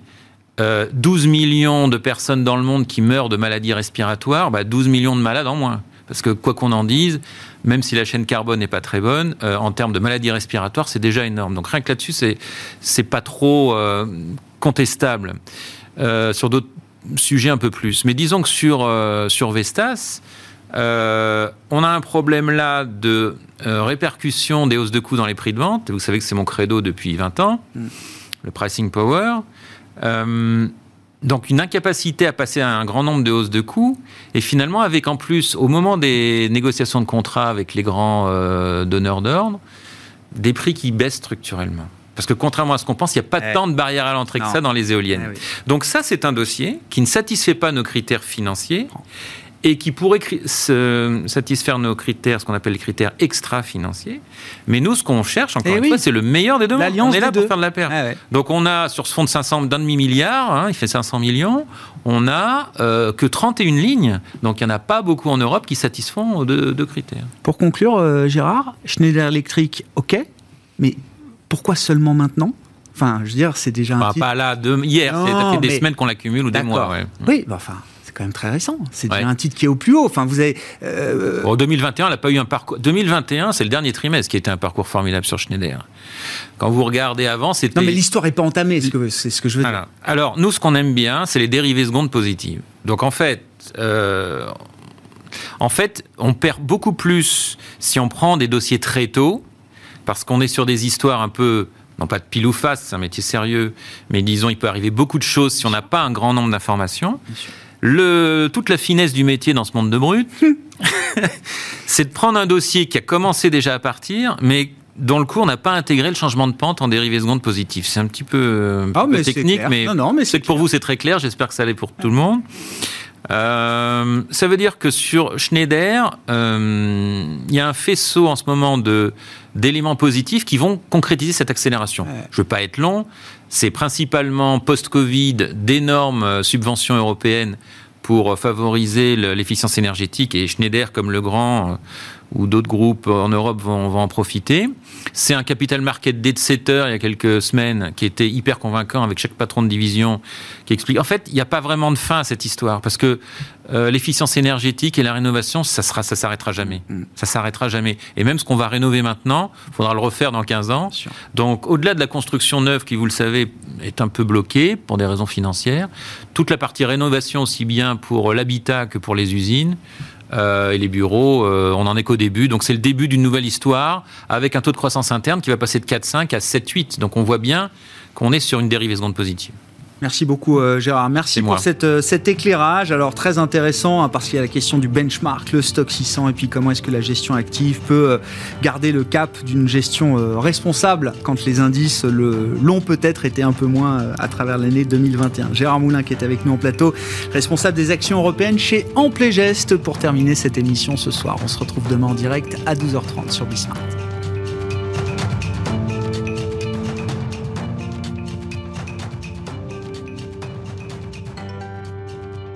euh, 12 millions de personnes dans le monde qui meurent de maladies respiratoires, bah 12 millions de malades en moins. Parce que quoi qu'on en dise, même si la chaîne carbone n'est pas très bonne, euh, en termes de maladies respiratoires, c'est déjà énorme. Donc rien que là-dessus, c'est c'est pas trop euh, contestable. Euh, sur d'autres sujets un peu plus. Mais disons que sur, euh, sur Vestas, euh, on a un problème là de euh, répercussion des hausses de coûts dans les prix de vente. Vous savez que c'est mon credo depuis 20 ans, le pricing power. Euh, donc une incapacité à passer à un grand nombre de hausses de coûts, et finalement avec en plus, au moment des négociations de contrats avec les grands donneurs d'ordre, des prix qui baissent structurellement. Parce que contrairement à ce qu'on pense, il n'y a pas Eh. tant de barrières à l'entrée que ça dans les éoliennes. Eh oui. Donc ça, c'est un dossier qui ne satisfait pas nos critères financiers et qui pourrait se- satisfaire nos critères, ce qu'on appelle les critères extra-financiers. Mais nous, ce qu'on cherche, encore Eh une oui. fois, c'est le meilleur des deux mondes. On est là pour deux. faire de la paire. Ah ouais. Donc on a, sur ce fonds de 500, d'un demi-milliard, hein, il fait 500 millions, on a euh, que 31 lignes. Donc il n'y en a pas beaucoup en Europe qui satisfont de, de critères. Pour conclure, euh, Gérard, Schneider Electric, ok, mais pourquoi seulement maintenant? Enfin, je veux dire, c'est déjà un titre- pas là, de, hier, ça fait des semaines qu'on l'accumule ou des mois. ouais. Oui, bah, enfin, quand même très récent. C'est déjà Ouais. un titre qui est au plus haut. Enfin, vous avez. euh, Bon, 2021, elle n'a pas eu un parcours. 2021, c'est le dernier trimestre qui a été un parcours formidable sur Schneider. Quand vous regardez avant, c'était. Non, mais l'histoire n'est pas entamée, c'est ce que- c'est ce que je veux dire. Alors, nous, ce qu'on aime bien, c'est les dérivées secondes positives. Donc, en fait, euh, en fait, on perd beaucoup plus si on prend des dossiers très tôt, parce qu'on est sur des histoires un peu, non pas de pile ou face, c'est un métier sérieux, mais disons, il peut arriver beaucoup de choses si on n'a pas un grand nombre d'informations. Le, toute la finesse du métier dans ce monde de brut, c'est de prendre un dossier qui a commencé déjà à partir, mais dont le cours n'a pas intégré le changement de pente en dérivée seconde positive. C'est un petit peu, euh, Ah, peu mais technique, mais, Non, non, mais c'est c'est que pour vous c'est très clair. J'espère que ça l'est pour tout le monde. Euh, ça veut dire que sur Schneider, euh, il y a un faisceau en ce moment de d'éléments positifs qui vont concrétiser cette accélération. Ouais. Je veux pas être long. C'est principalement post-Covid d'énormes euh, subventions européennes pour favoriser le- l'efficience énergétique et Schneider comme le grand euh, ou d'autres groupes en Europe vont, vont en profiter. C'est un capital market day de 7 heures il y a quelques semaines qui était hyper convaincant avec chaque patron de division qui explique. En fait, il n'y a pas vraiment de fin à cette histoire parce que euh, l'efficience énergétique et la rénovation, ça sera, ça s'arrêtera jamais. Ça s'arrêtera jamais. Et même ce qu'on va rénover maintenant, il faudra le refaire dans 15 ans. Donc, au-delà de la construction neuve qui, vous le savez, est un peu bloquée pour des raisons financières, toute la partie rénovation aussi bien pour l'habitat que pour les usines. Euh, et les bureaux, euh, on n'en est qu'au début. Donc c'est le début d'une nouvelle histoire avec un taux de croissance interne qui va passer de 4,5 à 7,8. Donc on voit bien qu'on est sur une dérivée seconde positive. Merci beaucoup euh, Gérard. Merci pour cette, euh, cet éclairage. Alors très intéressant hein, parce qu'il y a la question du benchmark, le stock 600 et puis comment est-ce que la gestion active peut euh, garder le cap d'une gestion responsable quand les indices le- l'ont peut-être été un peu moins à travers l'année 2021. Gérard Moulin qui est avec nous en plateau, responsable des actions européennes chez Amplégeste pour terminer cette émission ce soir. On se retrouve demain en direct à 12h30 sur Bismart.